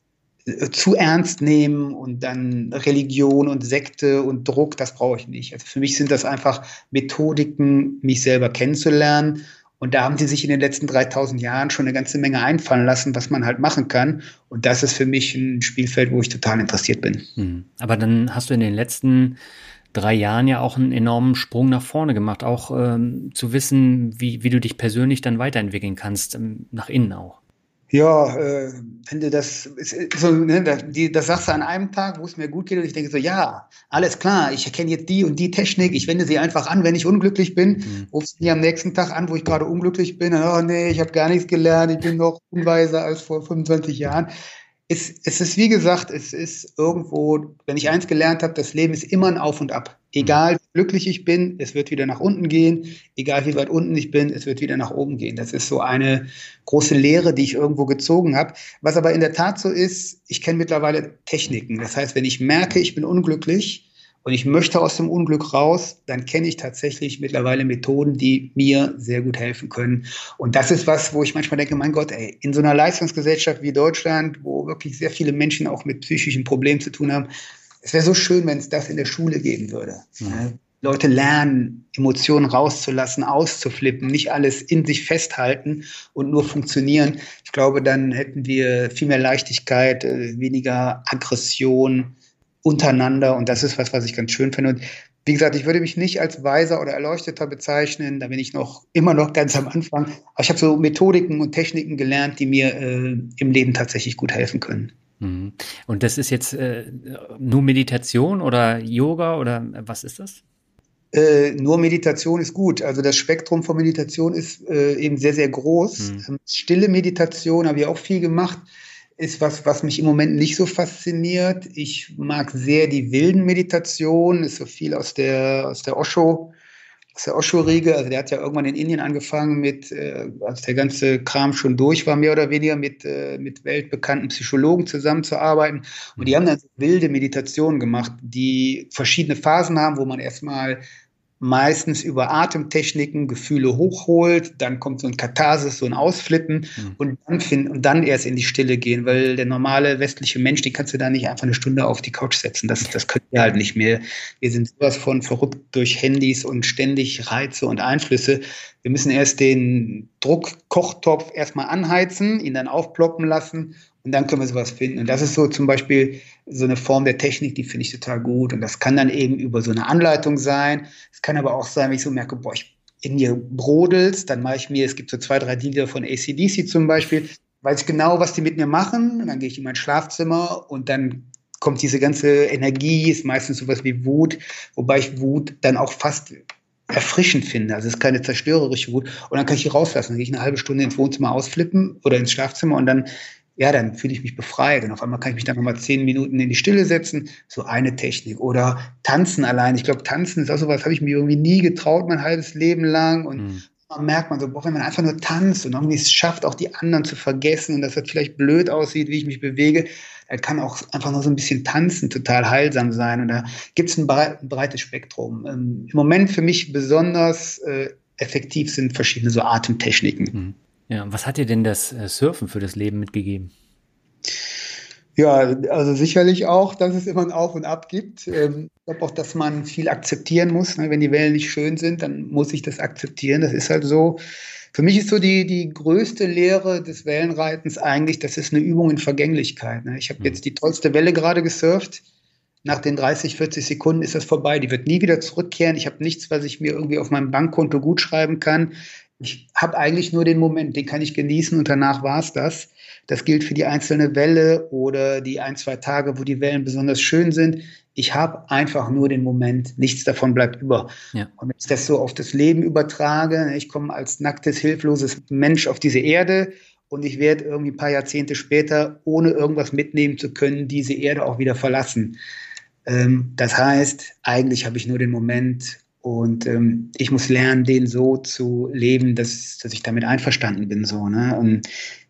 zu ernst nehmen und dann Religion und Sekte und Druck, das brauche ich nicht. Also für mich sind das einfach Methodiken, mich selber kennenzulernen. Und da haben sie sich in den letzten 3000 Jahren schon eine ganze Menge einfallen lassen, was man halt machen kann. Und das ist für mich ein Spielfeld, wo ich total interessiert bin. Hm. Aber dann hast du in den letzten drei Jahren ja auch einen enormen Sprung nach vorne gemacht, auch ähm, zu wissen, wie, wie du dich persönlich dann weiterentwickeln kannst, ähm, nach innen auch. Ja, äh, wenn du das, so, ne, das, die, das sagst du an einem Tag, wo es mir gut geht und ich denke so, ja, alles klar, ich erkenne jetzt die und die Technik, ich wende sie einfach an, wenn ich unglücklich bin, mhm. rufst mir am nächsten Tag an, wo ich gerade unglücklich bin, oh nee, ich habe gar nichts gelernt, ich bin noch unweiser als vor 25 Jahren es, es ist wie gesagt, es ist irgendwo, wenn ich eins gelernt habe, das Leben ist immer ein Auf und Ab. Egal wie glücklich ich bin, es wird wieder nach unten gehen. Egal wie weit unten ich bin, es wird wieder nach oben gehen. Das ist so eine große Lehre, die ich irgendwo gezogen habe. Was aber in der Tat so ist, ich kenne mittlerweile Techniken. Das heißt, wenn ich merke, ich bin unglücklich, und ich möchte aus dem Unglück raus, dann kenne ich tatsächlich mittlerweile Methoden, die mir sehr gut helfen können. Und das ist was, wo ich manchmal denke, mein Gott, ey, in so einer Leistungsgesellschaft wie Deutschland, wo wirklich sehr viele Menschen auch mit psychischen Problemen zu tun haben, es wäre so schön, wenn es das in der Schule geben würde. Mhm. Leute lernen, Emotionen rauszulassen, auszuflippen, nicht alles in sich festhalten und nur funktionieren. Ich glaube, dann hätten wir viel mehr Leichtigkeit, äh, weniger Aggression, untereinander. Und das ist was, was ich ganz schön finde. Und wie gesagt, ich würde mich nicht als weiser oder erleuchteter bezeichnen. Da bin ich noch immer noch ganz am Anfang. Aber ich habe so Methodiken und Techniken gelernt, die mir äh, im Leben tatsächlich gut helfen können. Mhm. Und das ist jetzt äh, nur Meditation oder Yoga oder was ist das? Äh, nur Meditation ist gut. Also das Spektrum von Meditation ist äh, eben sehr, sehr groß. Mhm. Stille Meditation habe ich auch viel gemacht ist was, was mich im Moment nicht so fasziniert. Ich mag sehr die wilden Meditationen, ist so viel aus der, aus der Osho, Osho-Riege. Also der hat ja irgendwann in Indien angefangen mit, äh, als der ganze Kram schon durch war, mehr oder weniger mit, äh, mit weltbekannten Psychologen zusammenzuarbeiten. Und die haben dann so wilde Meditationen gemacht, die verschiedene Phasen haben, wo man erstmal meistens über Atemtechniken Gefühle hochholt, dann kommt so ein Katharsis, so ein Ausflippen mhm. und, dann find, und dann erst in die Stille gehen, weil der normale westliche Mensch, den kannst du da nicht einfach eine Stunde auf die Couch setzen. Das, das können wir halt nicht mehr. Wir sind sowas von verrückt durch Handys und ständig Reize und Einflüsse. Wir müssen erst den Druckkochtopf erstmal anheizen, ihn dann aufploppen lassen und dann können wir sowas finden. Und das ist so zum Beispiel so eine Form der Technik, die finde ich total gut. Und das kann dann eben über so eine Anleitung sein. Es kann aber auch sein, wenn ich so merke, boah, ich in mir brodelt, dann mache ich mir, es gibt so zwei, drei Lieder von ACDC zum Beispiel, weiß ich genau, was die mit mir machen. Und dann gehe ich in mein Schlafzimmer und dann kommt diese ganze Energie, ist meistens sowas wie Wut, wobei ich Wut dann auch fast erfrischend finde. Also es ist keine zerstörerische Wut. Und dann kann ich die rauslassen. Dann gehe ich eine halbe Stunde ins Wohnzimmer ausflippen oder ins Schlafzimmer und dann ja, dann fühle ich mich befreit und auf einmal kann ich mich dann nochmal zehn Minuten in die Stille setzen. So eine Technik. Oder tanzen allein. Ich glaube, tanzen ist auch sowas, habe ich mir irgendwie nie getraut, mein halbes Leben lang. Und mhm. man merkt man so, boah, wenn man einfach nur tanzt und irgendwie es schafft, auch die anderen zu vergessen und dass das vielleicht blöd aussieht, wie ich mich bewege, dann kann auch einfach nur so ein bisschen tanzen total heilsam sein. Und da gibt es ein, breites Spektrum. Ähm, Im Moment für mich besonders äh, effektiv sind verschiedene so Atemtechniken. Mhm. Ja, was hat dir denn das äh, Surfen für das Leben mitgegeben? Ja, also sicherlich auch, dass es immer ein Auf und Ab gibt. Ähm, ich glaube auch, dass man viel akzeptieren muss. Ne? Wenn die Wellen nicht schön sind, dann muss ich das akzeptieren. Das ist halt so. Für mich ist so die, die größte Lehre des Wellenreitens eigentlich, das ist eine Übung in Vergänglichkeit. Ne? Ich habe mhm. jetzt die tollste Welle gerade gesurft. Nach den 30, 40 Sekunden ist das vorbei. Die wird nie wieder zurückkehren. Ich habe nichts, was ich mir irgendwie auf meinem Bankkonto gut schreiben kann ich habe eigentlich nur den Moment, den kann ich genießen und danach war es das. Das gilt für die einzelne Welle oder die ein, zwei Tage, wo die Wellen besonders schön sind. Ich habe einfach nur den Moment, nichts davon bleibt über. Ja. Und wenn ich das so auf das Leben übertrage, ich komme als nacktes, hilfloses Mensch auf diese Erde und ich werde irgendwie ein paar Jahrzehnte später, ohne irgendwas mitnehmen zu können, diese Erde auch wieder verlassen. Ähm, das heißt, eigentlich habe ich nur den Moment und ähm, ich muss lernen, den so zu leben, dass, dass ich damit einverstanden bin. So, ne? Und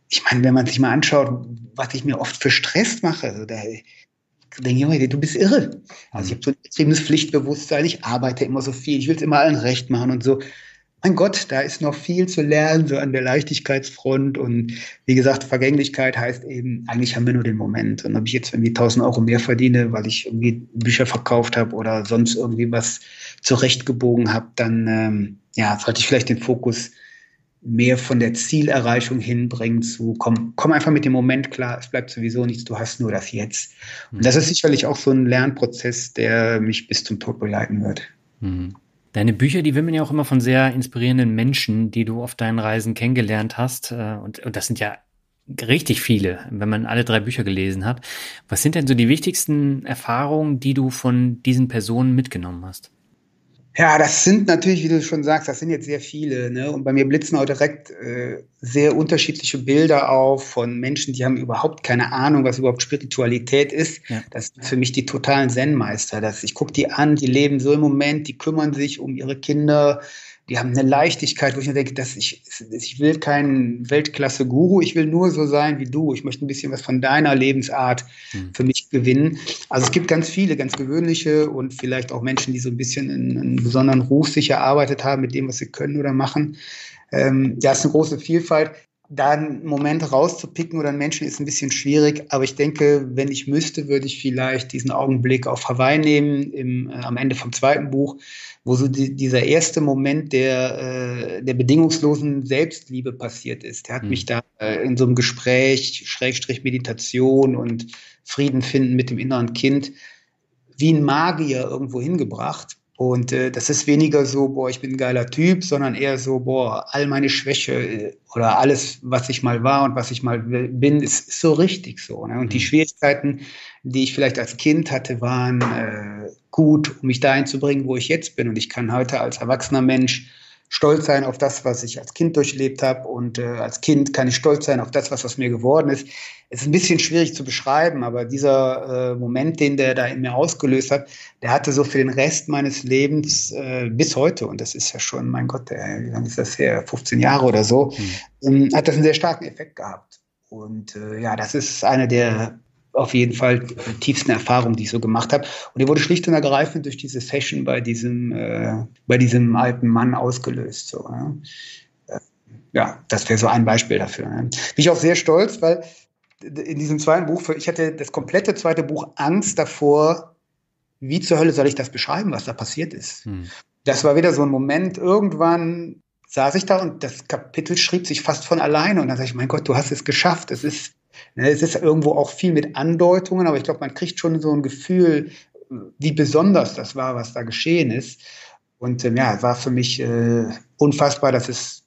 ich meine, wenn man sich mal anschaut, was ich mir oft für Stress mache, also da denke ich, oh, du bist irre. Also ich habe so ein extremes Pflichtbewusstsein, ich arbeite immer so viel, ich will es immer allen recht machen und so. Mein Gott, da ist noch viel zu lernen, so an der Leichtigkeitsfront. Und wie gesagt, Vergänglichkeit heißt eben, eigentlich haben wir nur den Moment. Und ob ich jetzt irgendwie 1000 Euro mehr verdiene, weil ich irgendwie Bücher verkauft habe oder sonst irgendwie was zurechtgebogen habe, dann ähm, ja, sollte ich vielleicht den Fokus mehr von der Zielerreichung hinbringen zu, komm, komm einfach mit dem Moment klar, es bleibt sowieso nichts, du hast nur das Jetzt. Und das ist sicherlich auch so ein Lernprozess, der mich bis zum Tod begleiten wird. Mhm. Deine Bücher, die wimmeln ja auch immer von sehr inspirierenden Menschen, die du auf deinen Reisen kennengelernt hast. Äh, und, und das sind ja richtig viele, wenn man alle drei Bücher gelesen hat. Was sind denn so die wichtigsten Erfahrungen, die du von diesen Personen mitgenommen hast? Ja, das sind natürlich, wie du schon sagst, das sind jetzt sehr viele. Ne? Und bei mir blitzen auch direkt äh, sehr unterschiedliche Bilder auf von Menschen, die haben überhaupt keine Ahnung, was überhaupt Spiritualität ist. Ja. Das sind für mich die totalen Zen-Meister. ich gucke die an, die leben so im Moment, die kümmern sich um ihre Kinder, die haben eine Leichtigkeit, wo ich mir denke, dass ich, ich will keinen Weltklasse-Guru, ich will nur so sein wie du. Ich möchte ein bisschen was von deiner Lebensart mhm. für mich gewinnen. Also es gibt ganz viele, ganz gewöhnliche und vielleicht auch Menschen, die so ein bisschen einen, einen besonderen Ruf sich erarbeitet haben mit dem, was sie können oder machen. Ähm, ja, es ist eine große Vielfalt da einen Moment rauszupicken oder einen Menschen ist ein bisschen schwierig, aber ich denke, wenn ich müsste, würde ich vielleicht diesen Augenblick auf Hawaii nehmen, im, äh, am Ende vom zweiten Buch, wo so die, dieser erste Moment der, äh, der bedingungslosen Selbstliebe passiert ist. Der hat mhm. mich da äh, in so einem Gespräch, Schrägstrich Meditation und Frieden finden mit dem inneren Kind, wie ein Magier irgendwo hingebracht. Und äh, das ist weniger so, boah, ich bin ein geiler Typ, sondern eher so, boah, all meine Schwäche äh, oder alles, was ich mal war und was ich mal bin, ist, ist so richtig so. Ne? Und die mhm. Schwierigkeiten, die ich vielleicht als Kind hatte, waren äh, gut, um mich dahin zu bringen, wo ich jetzt bin. Und ich kann heute als erwachsener Mensch stolz sein auf das, was ich als Kind durchlebt habe. Und äh, als Kind kann ich stolz sein auf das, was aus mir geworden ist. Es ist ein bisschen schwierig zu beschreiben, aber dieser äh, Moment, den der da in mir ausgelöst hat, der hatte so für den Rest meines Lebens äh, bis heute, und das ist ja schon, mein Gott, der, wie lange ist das her, 15 Jahre oder so, mhm. hat das einen sehr starken Effekt gehabt. Und äh, ja, das ist eine der auf jeden Fall die tiefsten Erfahrungen, die ich so gemacht habe. Und die wurde schlicht und ergreifend durch diese Session bei diesem, äh, bei diesem alten Mann ausgelöst. So, ja. Äh, ja, das wäre so ein Beispiel dafür. Ne? Bin ich auch sehr stolz, weil in diesem zweiten Buch, ich hatte das komplette zweite Buch Angst davor, wie zur Hölle soll ich das beschreiben, was da passiert ist. Hm. Das war wieder so ein Moment, irgendwann saß ich da und das Kapitel schrieb sich fast von alleine und dann sage ich, mein Gott, du hast es geschafft. Es ist Ne, es ist irgendwo auch viel mit Andeutungen, aber ich glaube, man kriegt schon so ein Gefühl, wie besonders das war, was da geschehen ist. Und ähm, ja, war für mich äh, unfassbar, dass es,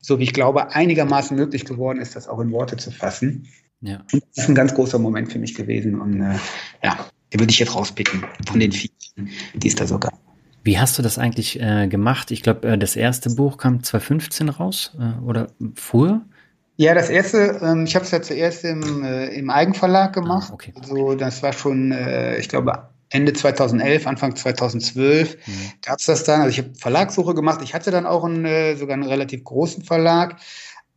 so wie ich glaube, einigermaßen möglich geworden ist, das auch in Worte zu fassen. Ja. Und das ist ein ganz großer Moment für mich gewesen. Und äh, ja, den würde ich jetzt rauspicken von den vielen, die es da so gab. Wie hast du das eigentlich äh, gemacht? Ich glaube, äh, das erste Buch kam 2015 raus äh, oder früher? Ja, das erste, ähm, ich habe es ja zuerst im, äh, im Eigenverlag gemacht. Ah, okay. Also das war schon, äh, ich glaube, Ende 2011, Anfang 2012 mhm. gab es das dann. Also ich habe Verlagssuche gemacht. Ich hatte dann auch einen, äh, sogar einen relativ großen Verlag.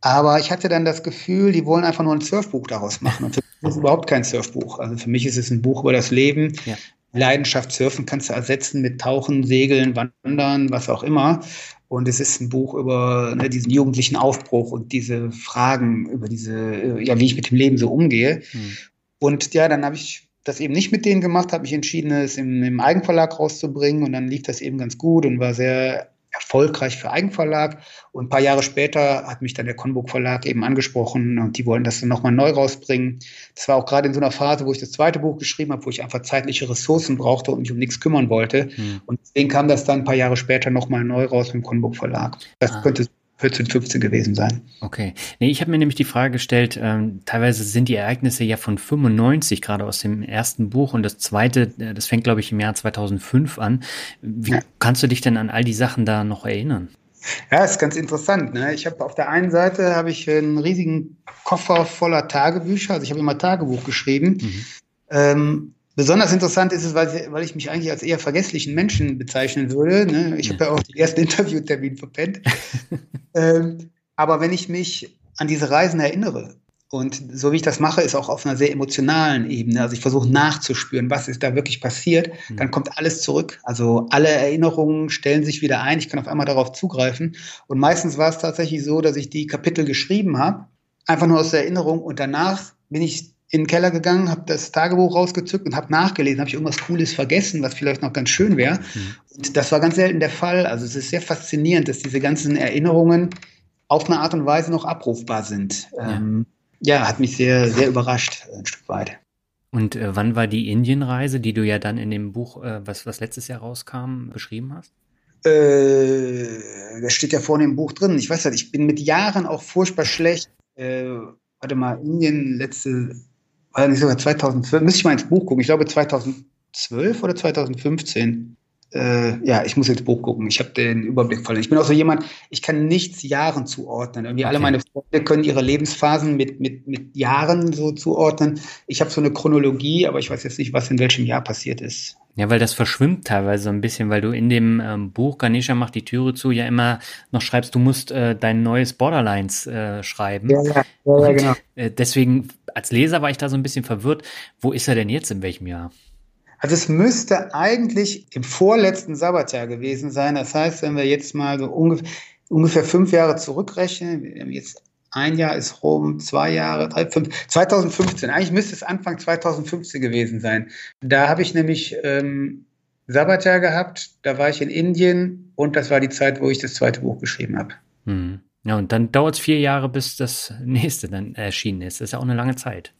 Aber ich hatte dann das Gefühl, die wollen einfach nur ein Surfbuch daraus machen. Und für mich ist es überhaupt kein Surfbuch. Also für mich ist es ein Buch über das Leben. Ja. Leidenschaft surfen kannst du ersetzen mit Tauchen, Segeln, Wandern, was auch immer. Und es ist ein Buch über ne, diesen jugendlichen Aufbruch und diese Fragen über diese, ja, wie ich mit dem Leben so umgehe. Mhm. Und ja, dann habe ich das eben nicht mit denen gemacht, habe mich entschieden, es im, im Eigenverlag rauszubringen und dann lief das eben ganz gut und war sehr erfolgreich für Eigenverlag. Und ein paar Jahre später hat mich dann der Konburg Verlag eben angesprochen und die wollen das dann nochmal neu rausbringen. Das war auch gerade in so einer Phase, wo ich das zweite Buch geschrieben habe, wo ich einfach zeitliche Ressourcen brauchte und mich um nichts kümmern wollte. Hm. Und deswegen kam das dann ein paar Jahre später nochmal neu raus im Konburg Verlag. Das ah. könnte 14, 15 gewesen sein. Okay. Nee, ich habe mir nämlich die Frage gestellt, ähm, teilweise sind die Ereignisse ja von 95, gerade aus dem ersten Buch und das zweite, äh, das fängt, glaube ich, im Jahr 2005 an. Wie ja. kannst du dich denn an all die Sachen da noch erinnern? Ja, ist ganz interessant. Ne? Ich habe auf der einen Seite habe ich einen riesigen Koffer voller Tagebücher, also ich habe immer Tagebuch geschrieben. Mhm. Ähm, Besonders interessant ist es, weil, weil ich mich eigentlich als eher vergesslichen Menschen bezeichnen würde. Ne? Ich habe ja auch den ersten Interviewtermin verpennt. ähm, aber wenn ich mich an diese Reisen erinnere Und so wie ich das mache, ist auch auf einer sehr emotionalen Ebene. Also ich versuche nachzuspüren, was ist da wirklich passiert. Mhm. Dann kommt alles zurück. Also alle Erinnerungen stellen sich wieder ein. Ich kann auf einmal darauf zugreifen. Und meistens war es tatsächlich so, dass ich die Kapitel geschrieben habe, einfach nur aus der Erinnerung. Und danach bin ich in den Keller gegangen, habe das Tagebuch rausgezückt und habe nachgelesen, habe ich irgendwas Cooles vergessen, was vielleicht noch ganz schön wäre. Mhm. Und das war ganz selten der Fall. Also es ist sehr faszinierend, dass diese ganzen Erinnerungen auf eine Art und Weise noch abrufbar sind. Ja. Ähm, ja, hat mich sehr, sehr überrascht, ein Stück weit. Und äh, wann war die Indienreise, die du ja dann in dem Buch, äh, was, was letztes Jahr rauskam, beschrieben hast? Äh, das steht ja vorne im Buch drin. Ich weiß halt, ich bin mit Jahren auch furchtbar schlecht. Äh, warte mal, Indien letzte, war nicht sogar 2012, müsste ich mal ins Buch gucken. Ich glaube 2012 oder 2015 äh, ja, ich muss jetzt Buch gucken. Ich habe den Überblick verloren. Ich bin auch so jemand, ich kann nichts Jahren zuordnen. Irgendwie okay. alle meine Freunde können ihre Lebensphasen mit, mit, mit Jahren so zuordnen. Ich habe so eine Chronologie, aber ich weiß jetzt nicht, was in welchem Jahr passiert ist. Ja, weil das verschwimmt teilweise so ein bisschen, weil du in dem ähm, Buch Ganesha macht die Türe zu ja immer noch schreibst, du musst äh, dein neues Borderlines äh, schreiben. Ja, ja, ja, ja genau. Äh, deswegen, als Leser war ich da so ein bisschen verwirrt. Wo ist er denn jetzt, in welchem Jahr? Also es müsste eigentlich im vorletzten Sabbatjahr gewesen sein. Das heißt, wenn wir jetzt mal so ungefähr, ungefähr fünf Jahre zurückrechnen, jetzt ein Jahr ist rum, zwei Jahre, drei, fünf, 2015. Eigentlich müsste es Anfang 2015 gewesen sein. Da habe ich nämlich ähm, Sabbatjahr gehabt, da war ich in Indien und das war die Zeit, wo ich das zweite Buch geschrieben habe. Hm. Ja, und dann dauert es vier Jahre, bis das nächste dann erschienen ist. Das ist ja auch eine lange Zeit.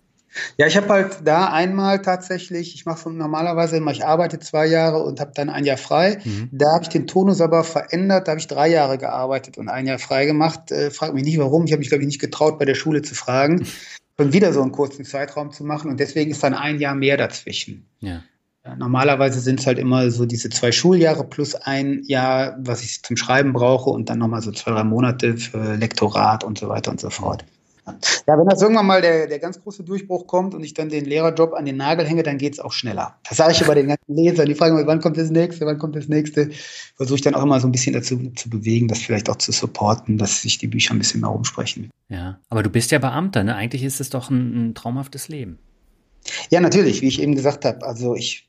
Ja, ich habe halt da einmal tatsächlich, ich mache normalerweise immer, ich arbeite zwei Jahre und habe dann ein Jahr frei. Mhm. Da habe ich den Tonus aber verändert, da habe ich drei Jahre gearbeitet und ein Jahr frei gemacht. Äh, frag mich nicht warum, ich habe mich, glaube ich, nicht getraut, bei der Schule zu fragen, schon wieder so einen kurzen Zeitraum zu machen und deswegen ist dann ein Jahr mehr dazwischen. Ja. Normalerweise sind es halt immer so diese zwei Schuljahre plus ein Jahr, was ich zum Schreiben brauche und dann nochmal so zwei, drei Monate für Lektorat und so weiter und so fort. Ja, wenn das irgendwann mal der, der ganz große Durchbruch kommt und ich dann den Lehrerjob an den Nagel hänge, dann geht es auch schneller. Das sage ich über den ganzen Lesern. Die fragen mich, wann kommt das nächste, wann kommt das nächste. Versuche ich dann auch immer so ein bisschen dazu zu bewegen, das vielleicht auch zu supporten, dass sich die Bücher ein bisschen mehr rumsprechen. Ja, aber du bist ja Beamter, ne? Eigentlich ist es doch ein, ein traumhaftes Leben. Ja, natürlich, wie ich eben gesagt habe. Also ich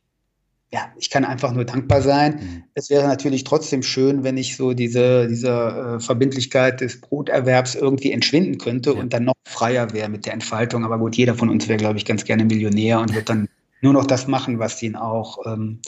ja, ich kann einfach nur dankbar sein. Mhm. Es wäre natürlich trotzdem schön, wenn ich so diese, diese äh, Verbindlichkeit des Broterwerbs irgendwie entschwinden könnte ja. und dann noch freier wäre mit der Entfaltung. Aber gut, jeder von uns wäre, glaube ich, ganz gerne Millionär und wird dann nur noch das machen, was ihn auch, ähm,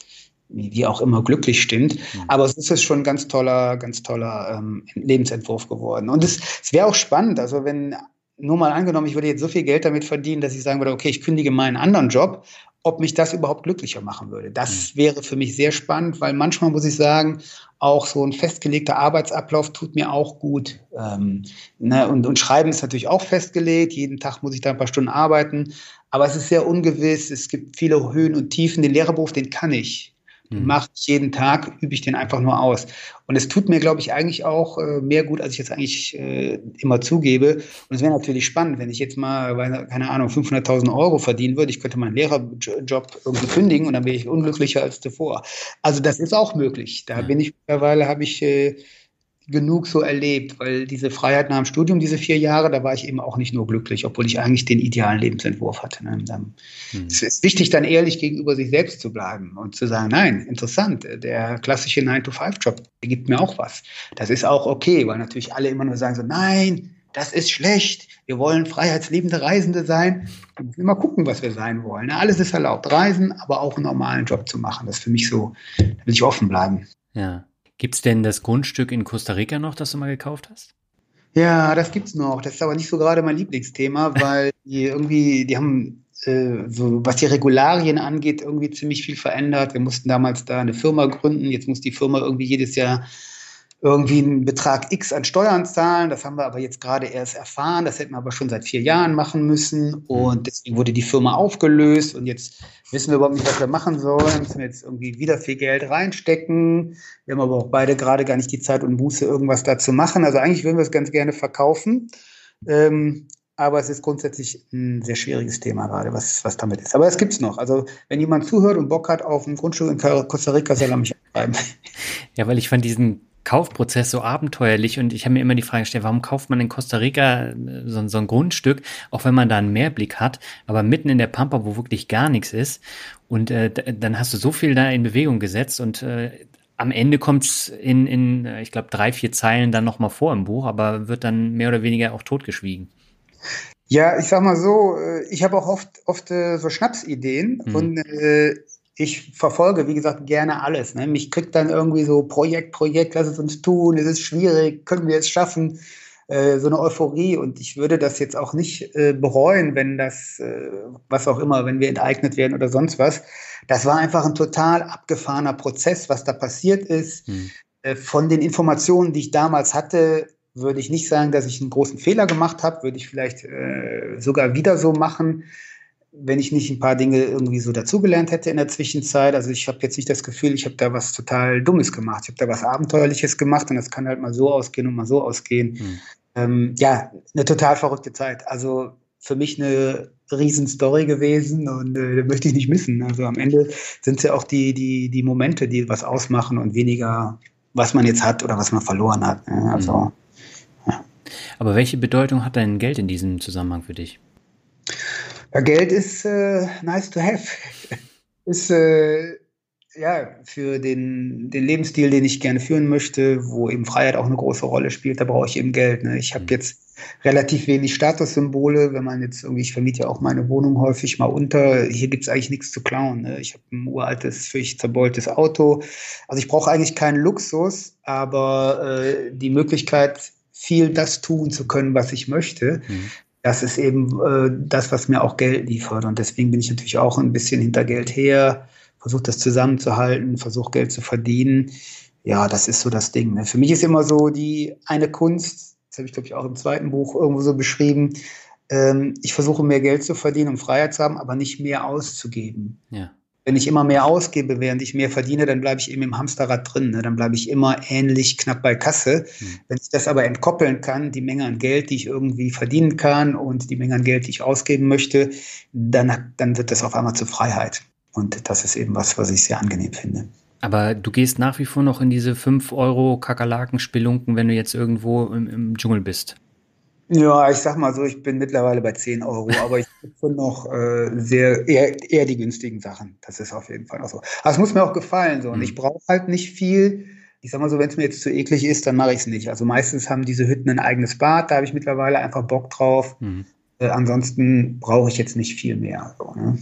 wie auch immer, glücklich stimmt. Mhm. Aber es ist schon ein ganz toller, ganz toller ähm, Lebensentwurf geworden. Und es, es wäre auch spannend, also wenn nur mal angenommen, ich würde jetzt so viel Geld damit verdienen, dass ich sagen würde, okay, ich kündige meinen anderen Job ob mich das überhaupt glücklicher machen würde. Das mhm. wäre für mich sehr spannend, weil manchmal muss ich sagen, auch so ein festgelegter Arbeitsablauf tut mir auch gut. Ähm, ne? und, und Schreiben ist natürlich auch festgelegt. Jeden Tag muss ich da ein paar Stunden arbeiten. Aber es ist sehr ungewiss. Es gibt viele Höhen und Tiefen. Den Lehrerberuf, den kann ich. Mhm. mache ich jeden Tag, übe ich den einfach nur aus. Und es tut mir, glaube ich, eigentlich auch äh, mehr gut, als ich jetzt eigentlich äh, immer zugebe. Und es wäre natürlich spannend, wenn ich jetzt mal, keine Ahnung, 500.000 Euro verdienen würde. Ich könnte meinen Lehrerjob irgendwie kündigen und dann wäre ich unglücklicher als zuvor. Also das ist auch möglich. Da bin ich mittlerweile, habe ich äh, genug so erlebt, weil diese Freiheit nach dem Studium, diese vier Jahre, da war ich eben auch nicht nur glücklich, obwohl ich eigentlich den idealen Lebensentwurf hatte. Ne? Dann, hm. Es ist wichtig, dann ehrlich gegenüber sich selbst zu bleiben und zu sagen, nein, interessant, der klassische 9-to-5-Job, der gibt mir auch was. Das ist auch okay, weil natürlich alle immer nur sagen so, nein, das ist schlecht, wir wollen freiheitsliebende Reisende sein. Wir müssen immer gucken, was wir sein wollen. Ne? Alles ist erlaubt, reisen, aber auch einen normalen Job zu machen. Das ist für mich so, da will ich offen bleiben. Ja. Gibt es denn das Grundstück in Costa Rica noch, das du mal gekauft hast? Ja, das gibt's noch. Das ist aber nicht so gerade mein Lieblingsthema, weil die irgendwie, die haben äh, so, was die Regularien angeht, irgendwie ziemlich viel verändert. Wir mussten damals da eine Firma gründen. Jetzt muss die Firma irgendwie jedes Jahr irgendwie einen Betrag X an Steuern zahlen. Das haben wir aber jetzt gerade erst erfahren. Das hätten wir aber schon seit vier Jahren machen müssen. Und deswegen wurde die Firma aufgelöst. Und jetzt wissen wir überhaupt nicht, was wir machen sollen. Müssen wir jetzt irgendwie wieder viel Geld reinstecken. Wir haben aber auch beide gerade gar nicht die Zeit und Buße, irgendwas da zu machen. Also eigentlich würden wir es ganz gerne verkaufen. Ähm, aber es ist grundsätzlich ein sehr schwieriges Thema gerade, was, was damit ist. Aber es gibt's noch. Also wenn jemand zuhört und Bock hat auf ein Grundstück in Costa Rica, soll er mich anschreiben. Ja, weil ich fand diesen Kaufprozess so abenteuerlich und ich habe mir immer die Frage gestellt, warum kauft man in Costa Rica äh, so, so, ein Grundstück, auch wenn man da einen Mehrblick hat, aber mitten in der Pampa, wo wirklich gar nichts ist und äh, dann hast du so viel da in Bewegung gesetzt und äh, am Ende kommt es in, in, äh, ich glaube, drei, vier Zeilen dann nochmal vor im Buch, aber wird dann mehr oder weniger auch totgeschwiegen. Ja, ich sag mal so, äh, ich habe auch oft, oft so Schnapsideen mhm. und äh, ich verfolge, wie gesagt, gerne alles. Ne? Mich kriegt dann irgendwie so Projekt, Projekt, lass es uns tun, es ist schwierig, können wir es schaffen, äh, so eine Euphorie. Und ich würde das jetzt auch nicht äh, bereuen, wenn das, äh, was auch immer, wenn wir enteignet werden oder sonst was. Das war einfach ein total abgefahrener Prozess, was da passiert ist. Hm. Äh, von den Informationen, die ich damals hatte, würde ich nicht sagen, dass ich einen großen Fehler gemacht habe, würde ich vielleicht äh, sogar wieder so machen wenn ich nicht ein paar Dinge irgendwie so dazugelernt hätte in der Zwischenzeit. Also ich habe jetzt nicht das Gefühl, ich habe da was total Dummes gemacht. Ich habe da was Abenteuerliches gemacht und das kann halt mal so ausgehen und mal so ausgehen. Mhm. Ähm, ja, eine total verrückte Zeit. Also für mich eine Riesenstory gewesen und äh, möchte ich nicht missen. Also am Ende sind es ja auch die, die, die Momente, die was ausmachen und weniger, was man jetzt hat oder was man verloren hat. Ne? Also, mhm. ja. Aber welche Bedeutung hat dein Geld in diesem Zusammenhang für dich? Ja, Geld ist äh, nice to have. ist äh, ja für den, den Lebensstil, den ich gerne führen möchte, wo eben Freiheit auch eine große Rolle spielt, da brauche ich eben Geld. Ne? Ich habe mhm. jetzt relativ wenig Statussymbole, wenn man jetzt irgendwie, ich vermiete ja auch meine Wohnung häufig mal unter. Hier gibt es eigentlich nichts zu klauen. Ne? Ich habe ein uraltes, völlig zerbeultes Auto. Also ich brauche eigentlich keinen Luxus, aber äh, die Möglichkeit, viel das tun zu können, was ich möchte. Mhm das ist eben äh, das, was mir auch Geld liefert. Und deswegen bin ich natürlich auch ein bisschen hinter Geld her, versuche das zusammenzuhalten, versuche Geld zu verdienen. Ja, das ist so das Ding. Ne? Für mich ist immer so die eine Kunst, das habe ich, glaube ich, auch im zweiten Buch irgendwo so beschrieben. Ähm, ich versuche mehr Geld zu verdienen, um Freiheit zu haben, aber nicht mehr auszugeben. Ja wenn ich immer mehr ausgebe, während ich mehr verdiene, dann bleibe ich eben im Hamsterrad drin. Ne? Dann bleibe ich immer ähnlich knapp bei Kasse. Hm. Wenn ich das aber entkoppeln kann, die Menge an Geld, die ich irgendwie verdienen kann und die Menge an Geld, die ich ausgeben möchte, dann, dann wird das auf einmal zur Freiheit. Und das ist eben was, was ich sehr angenehm finde. Aber du gehst nach wie vor noch in diese 5 Euro Kakerlaken-Spelunken, wenn du jetzt irgendwo im, im Dschungel bist. Ja, ich sag mal so, ich bin mittlerweile bei 10 Euro, aber ich finde noch äh, sehr eher, eher die günstigen Sachen. Das ist auf jeden Fall auch so. Aber es muss mir auch gefallen so. Und ich brauche halt nicht viel. Ich sag mal so, wenn es mir jetzt zu eklig ist, dann mache ich es nicht. Also meistens haben diese Hütten ein eigenes Bad, da habe ich mittlerweile einfach Bock drauf. Mhm. Äh, ansonsten brauche ich jetzt nicht viel mehr. So, ne?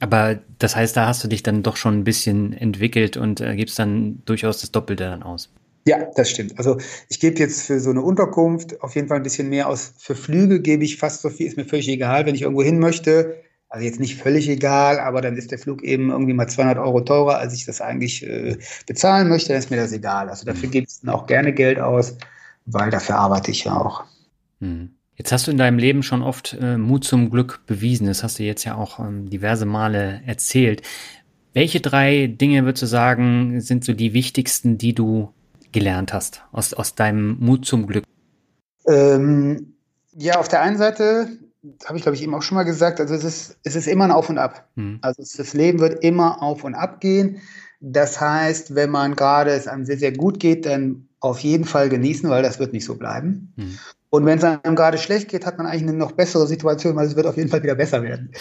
Aber das heißt, da hast du dich dann doch schon ein bisschen entwickelt und äh, gibst dann durchaus das Doppelte dann aus. Ja, das stimmt. Also ich gebe jetzt für so eine Unterkunft auf jeden Fall ein bisschen mehr aus. Für Flüge gebe ich fast so viel, ist mir völlig egal, wenn ich irgendwo hin möchte. Also jetzt nicht völlig egal, aber dann ist der Flug eben irgendwie mal 200 Euro teurer, als ich das eigentlich äh, bezahlen möchte, dann ist mir das egal. Also dafür gebe ich dann auch gerne Geld aus, weil dafür arbeite ich ja auch. Mhm. Jetzt hast du in deinem Leben schon oft äh, Mut zum Glück bewiesen. Das hast du jetzt ja auch ähm, diverse Male erzählt. Welche drei Dinge würdest du sagen, sind so die wichtigsten, die du gelernt hast aus, aus deinem Mut zum Glück? Ähm, ja, auf der einen Seite habe ich, glaube ich, eben auch schon mal gesagt, also es ist, es ist immer ein Auf und Ab. Hm. Also das Leben wird immer auf und ab gehen. Das heißt, wenn man gerade es einem sehr, sehr gut geht, dann auf jeden Fall genießen, weil das wird nicht so bleiben. Hm. Und wenn es einem gerade schlecht geht, hat man eigentlich eine noch bessere Situation, weil es wird auf jeden Fall wieder besser werden.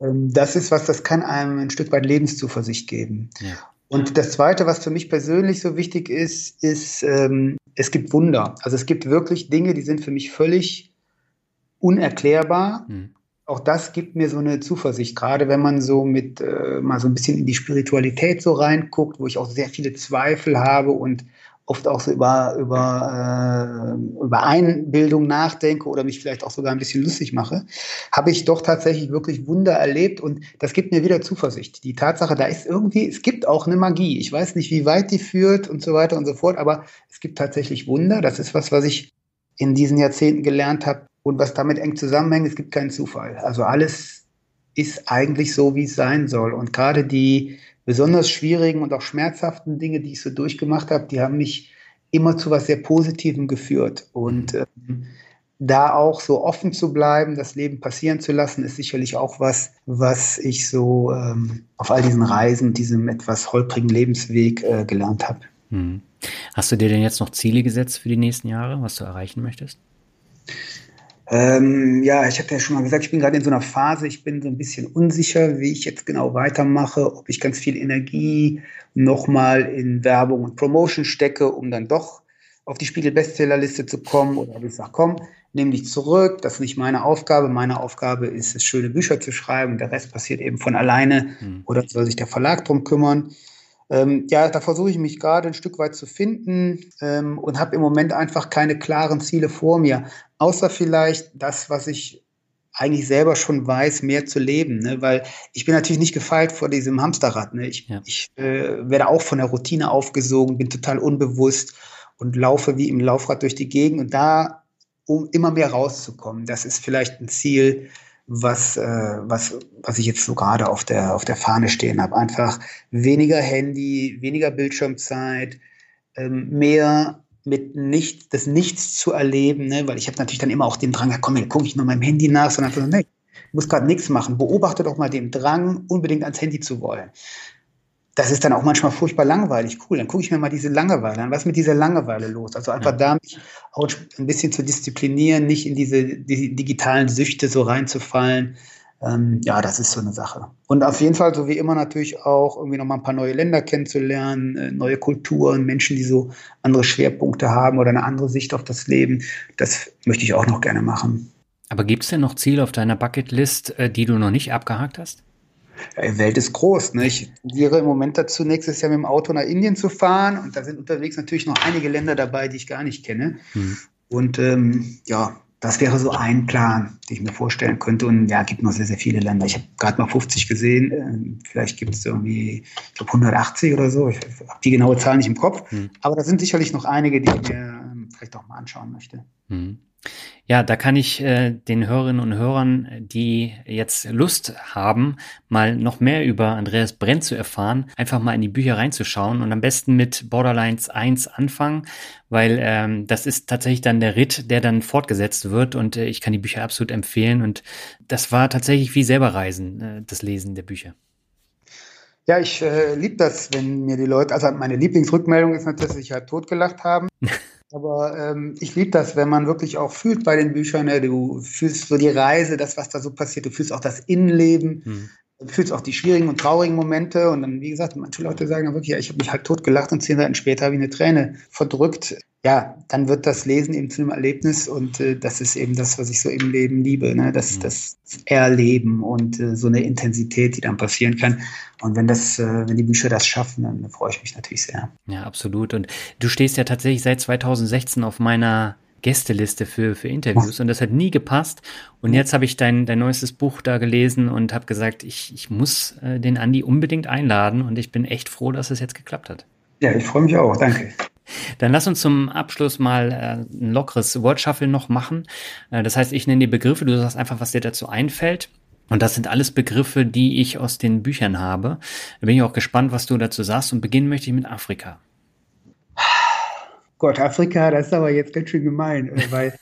Ähm, das ist was, das kann einem ein Stück weit Lebenszuversicht geben. Ja. Und das Zweite, was für mich persönlich so wichtig ist, ist, ähm, es gibt Wunder. Also es gibt wirklich Dinge, die sind für mich völlig unerklärbar. Mhm. Auch das gibt mir so eine Zuversicht, gerade wenn man so mit äh, mal so ein bisschen in die Spiritualität so reinguckt, wo ich auch sehr viele Zweifel habe und oft auch so über, über, äh, über Einbildung nachdenke oder mich vielleicht auch sogar ein bisschen lustig mache, habe ich doch tatsächlich wirklich Wunder erlebt und das gibt mir wieder Zuversicht. Die Tatsache, da ist irgendwie, es gibt auch eine Magie. Ich weiß nicht, wie weit die führt und so weiter und so fort, aber es gibt tatsächlich Wunder. Das ist was, was ich in diesen Jahrzehnten gelernt habe und was damit eng zusammenhängt. Es gibt keinen Zufall. Also alles ist eigentlich so, wie es sein soll. Und gerade die besonders schwierigen und auch schmerzhaften Dinge, die ich so durchgemacht habe, die haben mich immer zu was sehr Positivem geführt. Und ähm, da auch so offen zu bleiben, das Leben passieren zu lassen, ist sicherlich auch was, was ich so ähm, auf all diesen Reisen, diesem etwas holprigen Lebensweg äh, gelernt habe. Hm. Hast du dir denn jetzt noch Ziele gesetzt für die nächsten Jahre, was du erreichen möchtest? Ähm, ja, ich hatte ja schon mal gesagt, ich bin gerade in so einer Phase, ich bin so ein bisschen unsicher, wie ich jetzt genau weitermache, ob ich ganz viel Energie nochmal in Werbung und Promotion stecke, um dann doch auf die Spiegel-Bestsellerliste zu kommen oder ob ich sage, komm, nimm dich zurück, das ist nicht meine Aufgabe. Meine Aufgabe ist es, schöne Bücher zu schreiben. Der Rest passiert eben von alleine mhm. oder soll sich der Verlag drum kümmern. Ähm, ja, da versuche ich mich gerade ein Stück weit zu finden ähm, und habe im Moment einfach keine klaren Ziele vor mir, außer vielleicht das, was ich eigentlich selber schon weiß, mehr zu leben, ne? weil ich bin natürlich nicht gefeilt vor diesem Hamsterrad. Ne? Ich, ja. ich äh, werde auch von der Routine aufgesogen, bin total unbewusst und laufe wie im Laufrad durch die Gegend und da, um immer mehr rauszukommen, das ist vielleicht ein Ziel, was, äh, was, was ich jetzt so gerade auf der, auf der Fahne stehen habe. Einfach weniger Handy, weniger Bildschirmzeit, ähm, mehr mit nicht, das Nichts zu erleben, ne? weil ich habe natürlich dann immer auch den Drang, komm, jetzt gucke ich noch meinem Handy nach, sondern so, nee, muss gerade nichts machen. Beobachte doch mal den Drang, unbedingt ans Handy zu wollen das ist dann auch manchmal furchtbar langweilig. Cool, dann gucke ich mir mal diese Langeweile an. Was ist mit dieser Langeweile los? Also einfach ja. da mich auch ein bisschen zu disziplinieren, nicht in diese die digitalen Süchte so reinzufallen. Ähm, ja, das ist so eine Sache. Und auf jeden Fall, so wie immer, natürlich auch irgendwie nochmal ein paar neue Länder kennenzulernen, äh, neue Kulturen, Menschen, die so andere Schwerpunkte haben oder eine andere Sicht auf das Leben. Das möchte ich auch noch gerne machen. Aber gibt es denn noch Ziele auf deiner Bucketlist, äh, die du noch nicht abgehakt hast? Die Welt ist groß. Ne? Ich tendiere im Moment dazu, nächstes Jahr mit dem Auto nach Indien zu fahren. Und da sind unterwegs natürlich noch einige Länder dabei, die ich gar nicht kenne. Mhm. Und ähm, ja, das wäre so ein Plan, den ich mir vorstellen könnte. Und ja, gibt noch sehr, sehr viele Länder. Ich habe gerade mal 50 gesehen. Ähm, vielleicht gibt es irgendwie, ich glaube, 180 oder so. Ich habe die genaue Zahl nicht im Kopf. Mhm. Aber da sind sicherlich noch einige, die ich mir ähm, vielleicht auch mal anschauen möchte. Mhm. Ja, da kann ich äh, den Hörerinnen und Hörern, die jetzt Lust haben, mal noch mehr über Andreas Brent zu erfahren, einfach mal in die Bücher reinzuschauen und am besten mit Borderlines 1 anfangen, weil ähm, das ist tatsächlich dann der Ritt, der dann fortgesetzt wird und äh, ich kann die Bücher absolut empfehlen und das war tatsächlich wie selber Reisen, äh, das Lesen der Bücher. Ja, ich äh, liebe das, wenn mir die Leute, also meine Lieblingsrückmeldung ist natürlich, dass sie sich halt totgelacht haben. Aber ähm, ich liebe das, wenn man wirklich auch fühlt bei den Büchern, ne? du fühlst so die Reise, das, was da so passiert, du fühlst auch das Innenleben, hm. Du fühlst auch die schwierigen und traurigen Momente und dann, wie gesagt, manche Leute sagen dann wirklich, ja, ich habe mich halt tot gelacht und zehn Seiten später habe ich eine Träne verdrückt ja, dann wird das Lesen eben zu einem Erlebnis und äh, das ist eben das, was ich so im Leben liebe, ne? das, mhm. das Erleben und äh, so eine Intensität, die dann passieren kann. Und wenn das, äh, wenn die Bücher das schaffen, dann freue ich mich natürlich sehr. Ja, absolut. Und du stehst ja tatsächlich seit 2016 auf meiner Gästeliste für, für Interviews und das hat nie gepasst. Und jetzt habe ich dein, dein neuestes Buch da gelesen und habe gesagt, ich, ich muss äh, den Andi unbedingt einladen und ich bin echt froh, dass es jetzt geklappt hat. Ja, ich freue mich auch. Danke. Dann lass uns zum Abschluss mal äh, ein lockeres Wordshuffle noch machen. Äh, das heißt, ich nenne dir Begriffe, du sagst einfach, was dir dazu einfällt. Und das sind alles Begriffe, die ich aus den Büchern habe. Da bin ich auch gespannt, was du dazu sagst. Und beginnen möchte ich mit Afrika. Gott, Afrika, das ist aber jetzt ganz schön gemein, äh, weil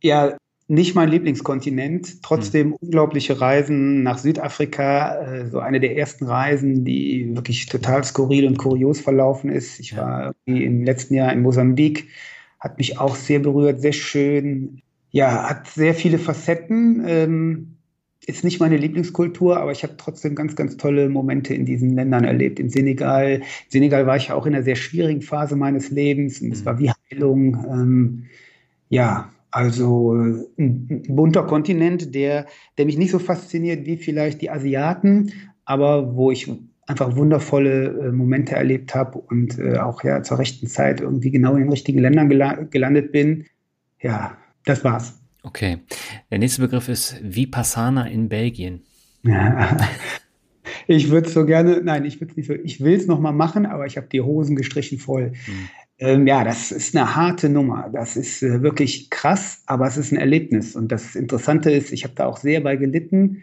ja, nicht mein Lieblingskontinent, trotzdem mhm. unglaubliche Reisen nach Südafrika, äh, so eine der ersten Reisen, die wirklich total skurril und kurios verlaufen ist. Ich war im letzten Jahr in Mosambik, hat mich auch sehr berührt, sehr schön. Ja, hat sehr viele Facetten. Ähm, ist nicht meine Lieblingskultur, aber ich habe trotzdem ganz, ganz tolle Momente in diesen Ländern erlebt. In Senegal, in Senegal war ich ja auch in einer sehr schwierigen Phase meines Lebens und es war wie Heilung. Ähm, ja, also äh, ein, bunter Kontinent, der, der mich nicht so fasziniert wie vielleicht die Asiaten, aber wo ich einfach wundervolle äh, Momente erlebt habe und äh, auch ja zur rechten Zeit irgendwie genau in den richtigen Ländern gela gelandet bin. Ja, das war's. Okay. Der nächste Begriff ist Vipassana in Belgien. Ja. Ich würde es so gerne, nein, ich würde nicht so, ich will es nochmal machen, aber ich habe die Hosen gestrichen voll. Hm. Ähm, ja, das ist eine harte Nummer. Das ist äh, wirklich krass, aber es ist ein Erlebnis. Und das Interessante ist, ich habe da auch sehr bei gelitten.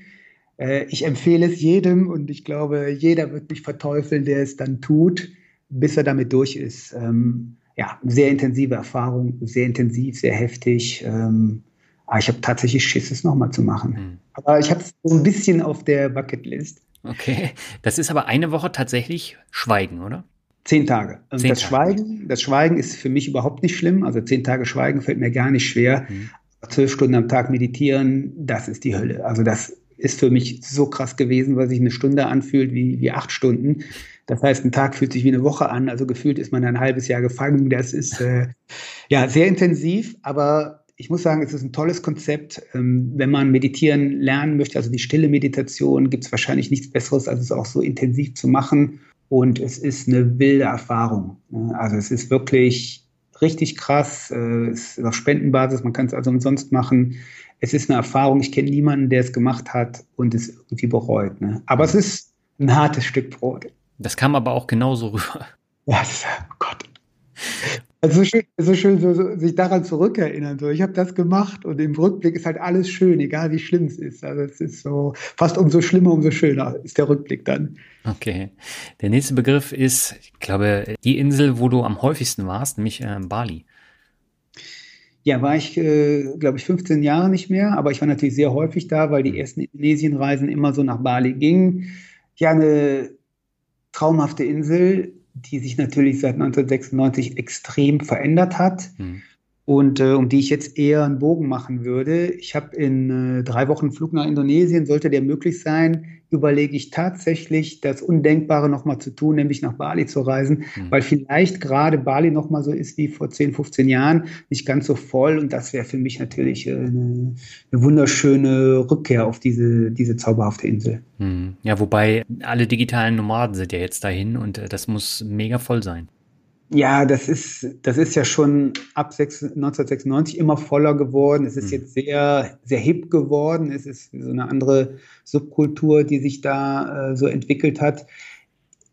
Äh, ich empfehle es jedem und ich glaube, jeder wird mich verteufeln, der es dann tut, bis er damit durch ist. Ähm, ja, sehr intensive Erfahrung, sehr intensiv, sehr heftig. Ähm, aber ich habe tatsächlich Schiss, es nochmal zu machen. Mhm. Aber ich habe es so ein bisschen auf der Bucketlist. Okay, das ist aber eine Woche tatsächlich Schweigen, oder? Zehn Tage. Und zehn das Tage. Schweigen, das Schweigen ist für mich überhaupt nicht schlimm. Also zehn Tage Schweigen fällt mir gar nicht schwer. Mhm. Zwölf Stunden am Tag meditieren, das ist die Hölle. Also das ist für mich so krass gewesen, weil sich eine Stunde anfühlt wie, wie acht Stunden. Das heißt, ein Tag fühlt sich wie eine Woche an. Also gefühlt ist man ein halbes Jahr gefangen. Das ist äh, ja sehr intensiv, aber ich muss sagen, es ist ein tolles Konzept. Ähm, wenn man meditieren lernen möchte, also die stille Meditation, gibt es wahrscheinlich nichts Besseres, als es auch so intensiv zu machen. Und es ist eine wilde Erfahrung. Also es ist wirklich richtig krass. Äh, es ist auf Spendenbasis, man kann es also umsonst machen. Es ist eine Erfahrung. Ich kenne niemanden, der es gemacht hat und es irgendwie bereut. Ne? Aber es ist ein hartes Stück Brot. Das kam aber auch genauso rüber. Ja, oh Gott. Also so schön, so schön so, so, sich daran zurückerinnern. So, ich habe das gemacht und im Rückblick ist halt alles schön, egal wie schlimm es ist. Also es ist so fast umso schlimmer, umso schöner ist der Rückblick dann. Okay. Der nächste Begriff ist, ich glaube, die Insel, wo du am häufigsten warst, nämlich äh, Bali. Ja, war ich, äh, glaube ich, 15 Jahre nicht mehr, aber ich war natürlich sehr häufig da, weil die mhm. ersten Indonesienreisen immer so nach Bali gingen. Ja, eine traumhafte Insel, die sich natürlich seit 1996 extrem verändert hat. Mhm und äh, um die ich jetzt eher einen Bogen machen würde. Ich habe in äh, drei Wochen Flug nach Indonesien, sollte der möglich sein, überlege ich tatsächlich das Undenkbare nochmal zu tun, nämlich nach Bali zu reisen, mhm. weil vielleicht gerade Bali nochmal so ist wie vor 10, 15 Jahren, nicht ganz so voll und das wäre für mich natürlich äh, eine, eine, wunderschöne Rückkehr auf diese, diese zauberhafte Insel. Mhm. Ja, wobei alle digitalen Nomaden sind ja jetzt dahin und äh, das muss mega voll sein. Ja, das ist, das ist ja schon ab 1996 immer voller geworden. Es ist mhm. jetzt sehr, sehr hip geworden. Es ist so eine andere Subkultur, die sich da äh, so entwickelt hat.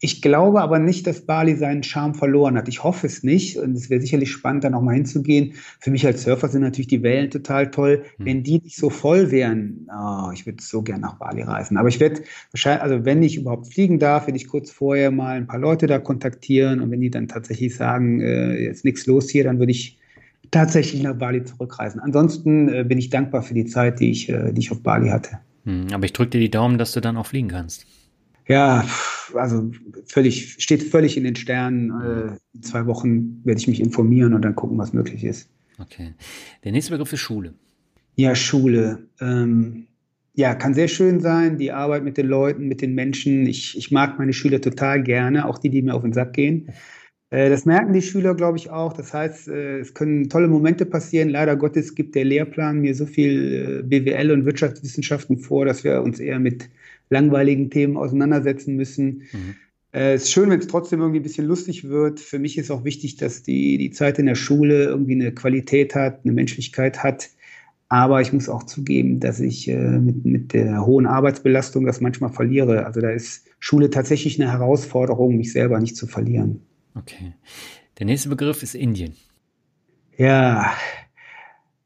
Ich glaube aber nicht, dass Bali seinen Charme verloren hat. Ich hoffe es nicht. Und es wäre sicherlich spannend, da nochmal hinzugehen. Für mich als Surfer sind natürlich die Wellen total toll. Mhm. Wenn die nicht so voll wären, oh, ich würde so gern nach Bali reisen. Aber ich werde wahrscheinlich, also wenn ich überhaupt fliegen darf, werde ich kurz vorher mal ein paar Leute da kontaktieren. Und wenn die dann tatsächlich sagen, äh, jetzt nichts los hier, dann würde ich tatsächlich nach Bali zurückreisen. Ansonsten äh, bin ich dankbar für die Zeit, die ich, äh, die ich auf Bali hatte. Mhm. Aber ich drücke dir die Daumen, dass du dann auch fliegen kannst. Ja, also völlig, steht völlig in den Sternen. Äh, in zwei Wochen werde ich mich informieren und dann gucken, was möglich ist. Okay. Der nächste Begriff ist Schule. Ja, Schule. Ähm, ja, kann sehr schön sein, die Arbeit mit den Leuten, mit den Menschen. Ich, ich mag meine Schüler total gerne, auch die, die mir auf den Sack gehen. Äh, das merken die Schüler, glaube ich, auch. Das heißt, äh, es können tolle Momente passieren. Leider Gottes gibt der Lehrplan mir so viel äh, BWL und Wirtschaftswissenschaften vor, dass wir uns eher mit langweiligen Themen auseinandersetzen müssen. Mhm. Äh, es ist schön, wenn es trotzdem irgendwie ein bisschen lustig wird. Für mich ist auch wichtig, dass die, die Zeit in der Schule irgendwie eine Qualität hat, eine Menschlichkeit hat. Aber ich muss auch zugeben, dass ich äh, mit, mit der hohen Arbeitsbelastung das manchmal verliere. Also da ist Schule tatsächlich eine Herausforderung, mich selber nicht zu verlieren. Okay. Der nächste Begriff ist Indien. Ja,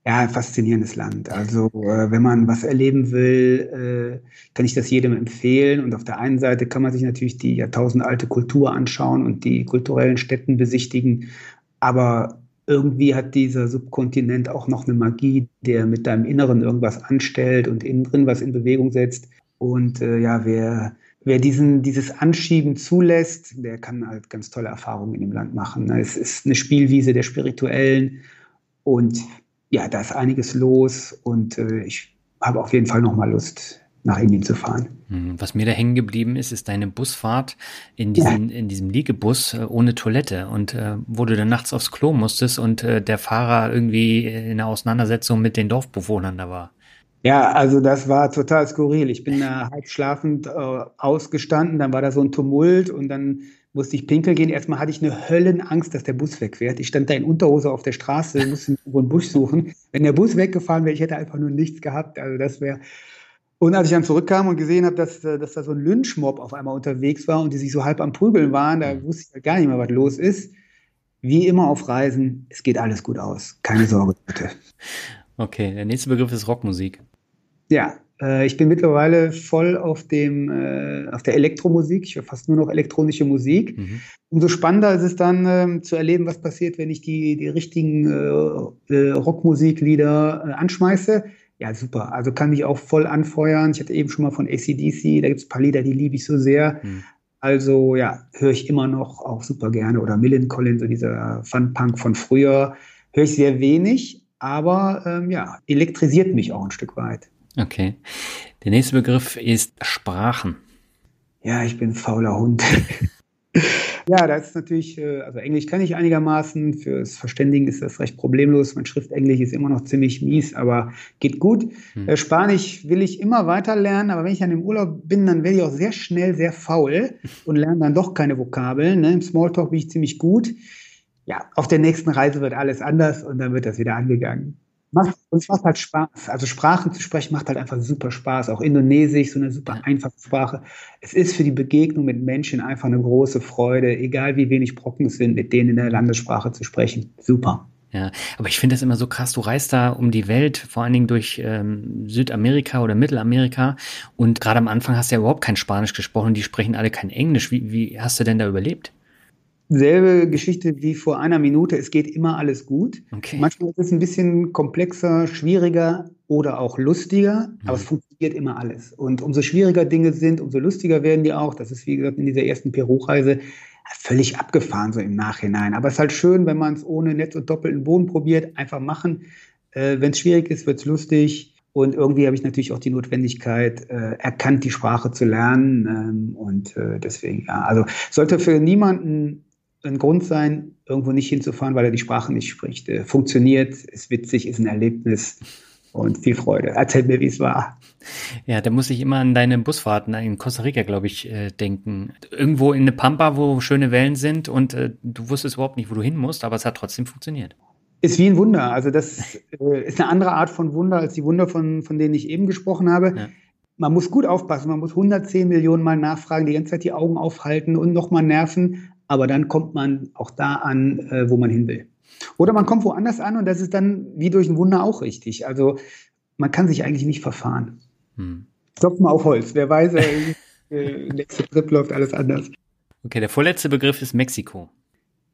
ja, ein faszinierendes Land. Also äh, wenn man was erleben will, äh, kann ich das jedem empfehlen. Und auf der einen Seite kann man sich natürlich die jahrtausendalte Kultur anschauen und die kulturellen Städten besichtigen. Aber irgendwie hat dieser Subkontinent auch noch eine Magie, der mit deinem Inneren irgendwas anstellt und innen drin was in Bewegung setzt. Und äh, ja, wer, wer diesen, dieses Anschieben zulässt, der kann halt ganz tolle Erfahrungen in dem Land machen. Es ist eine Spielwiese der Spirituellen und ja, da ist einiges los und äh, ich habe auf jeden Fall nochmal Lust, nach Indien zu fahren. Hm, was mir da hängen geblieben ist, ist deine Busfahrt in, diesen, ja. in diesem Liegebus äh, ohne Toilette und äh, wo du dann nachts aufs Klo musstest und äh, der Fahrer irgendwie in der Auseinandersetzung mit den Dorfbewohnern da war. Ja, also das war total skurril. Ich bin da halb schlafend äh, ausgestanden, dann war da so ein Tumult und dann musste ich pinkeln gehen. Erstmal hatte ich eine Höllenangst, dass der Bus wegfährt. Ich stand da in Unterhose auf der Straße, musste einen Bus suchen. Wenn der Bus weggefahren wäre, ich hätte einfach nur nichts gehabt. Also das wäre. Und als ich dann zurückkam und gesehen habe, dass, dass da so ein Lynchmob auf einmal unterwegs war und die sich so halb am Prügeln waren, da wusste ich halt gar nicht mehr, was los ist. Wie immer auf Reisen, es geht alles gut aus. Keine Sorge, bitte. Okay, der nächste Begriff ist Rockmusik. Ja, äh, ich bin mittlerweile voll auf dem, äh, auf der Elektromusik. Ich höre fast nur noch elektronische Musik. Mhm. Umso spannender ist es dann ähm, zu erleben, was passiert, wenn ich die, die richtigen äh, äh Rockmusiklieder äh, anschmeiße. Ja, super. Also kann mich auch voll anfeuern. Ich hatte eben schon mal von ACDC, da gibt es ein paar Lieder, die liebe ich so sehr. Mhm. Also ja, höre ich immer noch auch super gerne. Oder Millen Collins, so dieser Fun-Punk von früher, höre ich sehr wenig, aber ähm, ja, elektrisiert mich auch ein Stück weit. Okay. Der nächste Begriff ist Sprachen. Ja, ich bin fauler Hund. Ja, das ist natürlich, äh, also Englisch kann ich einigermaßen. Fürs Verständigen ist das recht problemlos. Mein Schriftenglisch ist immer noch ziemlich mies, aber geht gut. Hm. Spanisch will ich immer weiter lernen, aber wenn ich an dem Urlaub bin, dann werde ich auch sehr schnell sehr faul und lerne dann doch keine Vokabeln. Ne? Im Smalltalk bin ich ziemlich gut. Ja, auf der nächsten Reise wird alles anders und dann wird das wieder angegangen macht, uns macht halt Spaß. Also Sprachen zu sprechen macht halt einfach super Spaß. Auch Indonesisch, so eine super einfache Sprache. Es ist für die Begegnung mit Menschen einfach eine große Freude, egal wie wenig Brocken es sind, mit denen in der Landessprache zu sprechen. Super. Ja, aber ich finde das immer so krass. Du reist da um die Welt, vor allen Dingen durch ähm, Südamerika oder Mittelamerika. Und gerade am Anfang hast du ja überhaupt kein Spanisch gesprochen. Die sprechen alle kein Englisch. Wie, wie hast du denn da überlebt? Selbe Geschichte wie vor einer Minute. Es geht immer alles gut. Okay. Manchmal ist es ein bisschen komplexer, schwieriger oder auch lustiger, mhm. aber es funktioniert immer alles. Und umso schwieriger Dinge sind, umso lustiger werden die auch. Das ist, wie gesagt, in dieser ersten Peru-Reise völlig abgefahren so im Nachhinein. Aber es ist halt schön, wenn man es ohne Netz und doppelten Boden probiert. Einfach machen. Äh, wenn es schwierig ist, wird es lustig. Und irgendwie habe ich natürlich auch die Notwendigkeit äh, erkannt, die Sprache zu lernen. Ähm, und äh, deswegen, ja, also sollte für niemanden ein Grund sein, irgendwo nicht hinzufahren, weil er die Sprache nicht spricht. Äh, funktioniert, ist witzig, ist ein Erlebnis und viel Freude. Erzähl mir, wie es war. Ja, da muss ich immer an deine Busfahrten in Costa Rica, glaube ich, äh, denken. Irgendwo in eine Pampa, wo schöne Wellen sind und äh, du wusstest überhaupt nicht, wo du hin musst, aber es hat trotzdem funktioniert. Ist wie ein Wunder. Also das äh, ist eine andere Art von Wunder als die Wunder, von, von denen ich eben gesprochen habe. Ja. Man muss gut aufpassen, man muss 110 Millionen Mal nachfragen, die ganze Zeit die Augen aufhalten und nochmal nerven aber dann kommt man auch da an, äh, wo man hin will. Oder man kommt woanders an und das ist dann wie durch ein Wunder auch richtig. Also man kann sich eigentlich nicht verfahren. Hm. Klopf mal auf Holz. Wer weiß, äh, äh, nächste Trip läuft alles anders. Okay, der vorletzte Begriff ist Mexiko.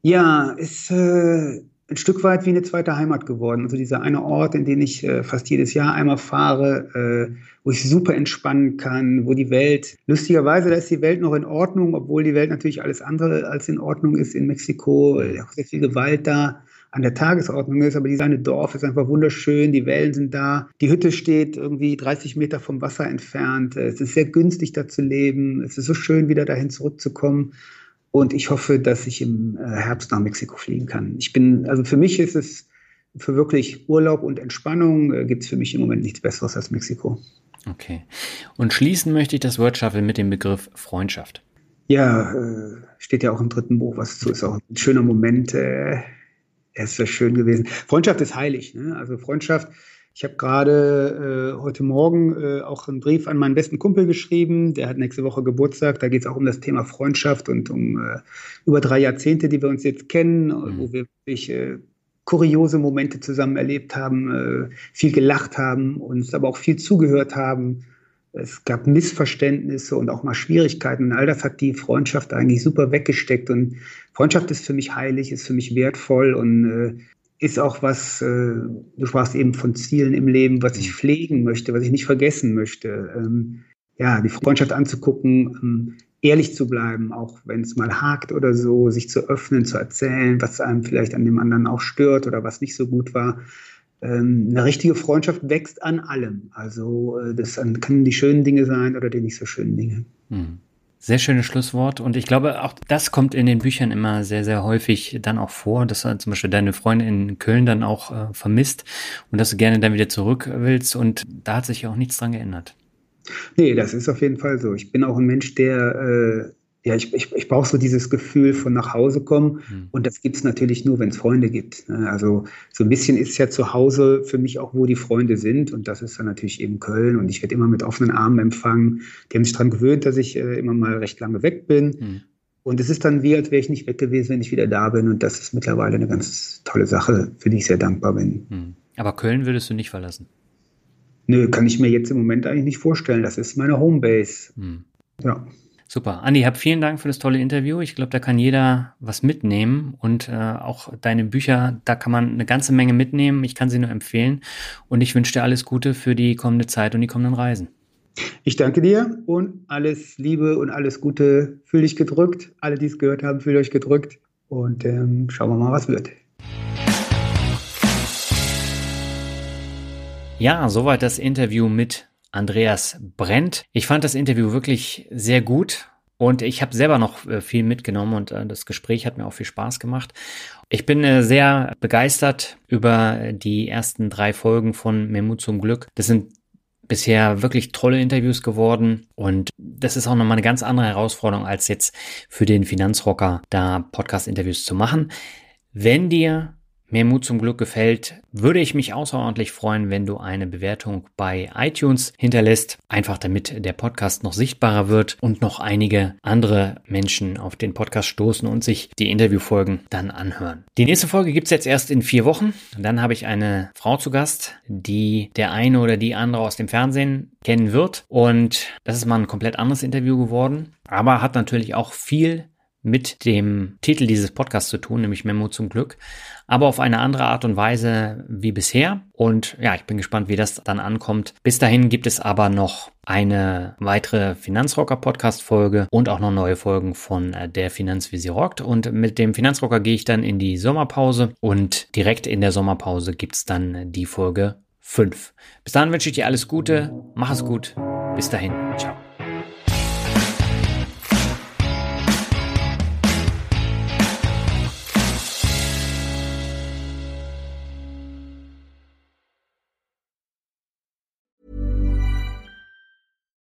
Ja, ist äh, ein Stück weit wie eine zweite Heimat geworden. Also dieser eine Ort, in den ich äh, fast jedes Jahr einmal fahre, äh, wo ich super entspannen kann, wo die Welt, lustigerweise, da ist die Welt noch in Ordnung, obwohl die Welt natürlich alles andere als in Ordnung ist in Mexiko. Äh, auch sehr viel Gewalt da an der Tagesordnung ist, aber dieses kleine Dorf ist einfach wunderschön, die Wellen sind da, die Hütte steht irgendwie 30 Meter vom Wasser entfernt, es ist sehr günstig da zu leben, es ist so schön, wieder dahin zurückzukommen. Und ich hoffe, dass ich im äh, Herbst nach Mexiko fliegen kann. Ich bin, also für mich ist es für wirklich Urlaub und Entspannung äh, gibt es für mich im Moment nichts Besseres als Mexiko. Okay. Und schließen möchte ich das Word Shuffle mit dem Begriff Freundschaft. Ja, äh, steht ja auch im dritten Buch, was zu ist auch ein schöner Moment. Äh, er ist sehr schön gewesen. Freundschaft ist heilig. Ne? Also Freundschaft ich habe gerade äh, heute Morgen äh, auch einen Brief an meinen besten Kumpel geschrieben. Der hat nächste Woche Geburtstag. Da geht es auch um das Thema Freundschaft und um äh, über drei Jahrzehnte, die wir uns jetzt kennen, mhm. wo wir wirklich äh, kuriose Momente zusammen erlebt haben, äh, viel gelacht haben, uns aber auch viel zugehört haben. Es gab Missverständnisse und auch mal Schwierigkeiten. Und all das hat die Freundschaft eigentlich super weggesteckt. Und Freundschaft ist für mich heilig, ist für mich wertvoll und äh, ist auch was, äh, du sprachst eben von Zielen im Leben, was ich mhm. pflegen möchte, was ich nicht vergessen möchte. Ähm, ja, die Freundschaft anzugucken, ähm, ehrlich zu bleiben, auch wenn es mal hakt oder so, sich zu öffnen, zu erzählen, was einem vielleicht an dem anderen auch stört oder was nicht so gut war. Ähm, eine richtige Freundschaft wächst an allem. Also äh, das können die schönen Dinge sein oder die nicht so schönen Dinge. Mhm. Sehr schönes Schlusswort. Und ich glaube, auch das kommt in den Büchern immer sehr, sehr häufig dann auch vor, dass du zum Beispiel deine Freundin in Köln dann auch äh, vermisst und dass du gerne dann wieder zurück willst. Und da hat sich ja auch nichts dran geändert. Nee, das ist auf jeden Fall so. Ich bin auch ein Mensch, der äh, ja, ich, ich, ich brauche so dieses Gefühl von nach Hause kommen. Mhm. Und das gibt es natürlich nur, wenn es Freunde gibt. Ne? Also so ein bisschen ist ja zu Hause für mich auch, wo die Freunde sind. Und das ist dann natürlich eben Köln. Und ich werde immer mit offenen Armen empfangen. Die haben sich daran gewöhnt, dass ich äh, immer mal recht lange weg bin. Mhm. Und es ist dann wie, als wäre ich nicht weg gewesen, wenn ich wieder da bin. Und das ist mittlerweile eine ganz tolle Sache, für die ich sehr dankbar bin. Mhm. Aber Köln würdest du nicht verlassen? Nö, kann ich mir jetzt im Moment eigentlich nicht vorstellen. Das ist meine Homebase. Mhm. Ja. Super. Andi, hab vielen Dank für das tolle Interview. Ich glaube, da kann jeder was mitnehmen und äh, auch deine Bücher, da kann man eine ganze Menge mitnehmen. Ich kann sie nur empfehlen und ich wünsche dir alles Gute für die kommende Zeit und die kommenden Reisen. Ich danke dir und alles Liebe und alles Gute. Fühl dich gedrückt. Alle, die es gehört haben, fühlt euch gedrückt. Und ähm, schauen wir mal, was wird. Ja, soweit das Interview mit Andreas Brent. Ich fand das Interview wirklich sehr gut und ich habe selber noch äh, viel mitgenommen und äh, das Gespräch hat mir auch viel Spaß gemacht. Ich bin äh, sehr begeistert über die ersten drei Folgen von Mehr Mut zum Glück. Das sind bisher wirklich tolle Interviews geworden und das ist auch nochmal eine ganz andere Herausforderung als jetzt für den Finanzrocker da Podcast-Interviews zu machen. Wenn dir Mehr Mut zum Glück gefällt, würde ich mich außerordentlich freuen, wenn du eine Bewertung bei iTunes hinterlässt, einfach damit der Podcast noch sichtbarer wird und noch einige andere Menschen auf den Podcast stoßen und sich die Interviewfolgen dann anhören. Die nächste Folge gibt's jetzt erst in vier Wochen. Dann habe ich eine Frau zu Gast, die der eine oder die andere aus dem Fernsehen kennen wird. Und das ist mal ein komplett anderes Interview geworden, aber hat natürlich auch viel mit dem Titel dieses Podcasts zu tun, nämlich Memo zum Glück, aber auf eine andere Art und Weise wie bisher. Und ja, ich bin gespannt, wie das dann ankommt. Bis dahin gibt es aber noch eine weitere Finanzrocker Podcast Folge und auch noch neue Folgen von äh, der Finanzvisier rockt. Und mit dem Finanzrocker gehe ich dann in die Sommerpause und direkt in der Sommerpause gibt's dann die Folge 5. Bis dahin wünsche ich dir alles Gute, mach es gut, bis dahin, ciao.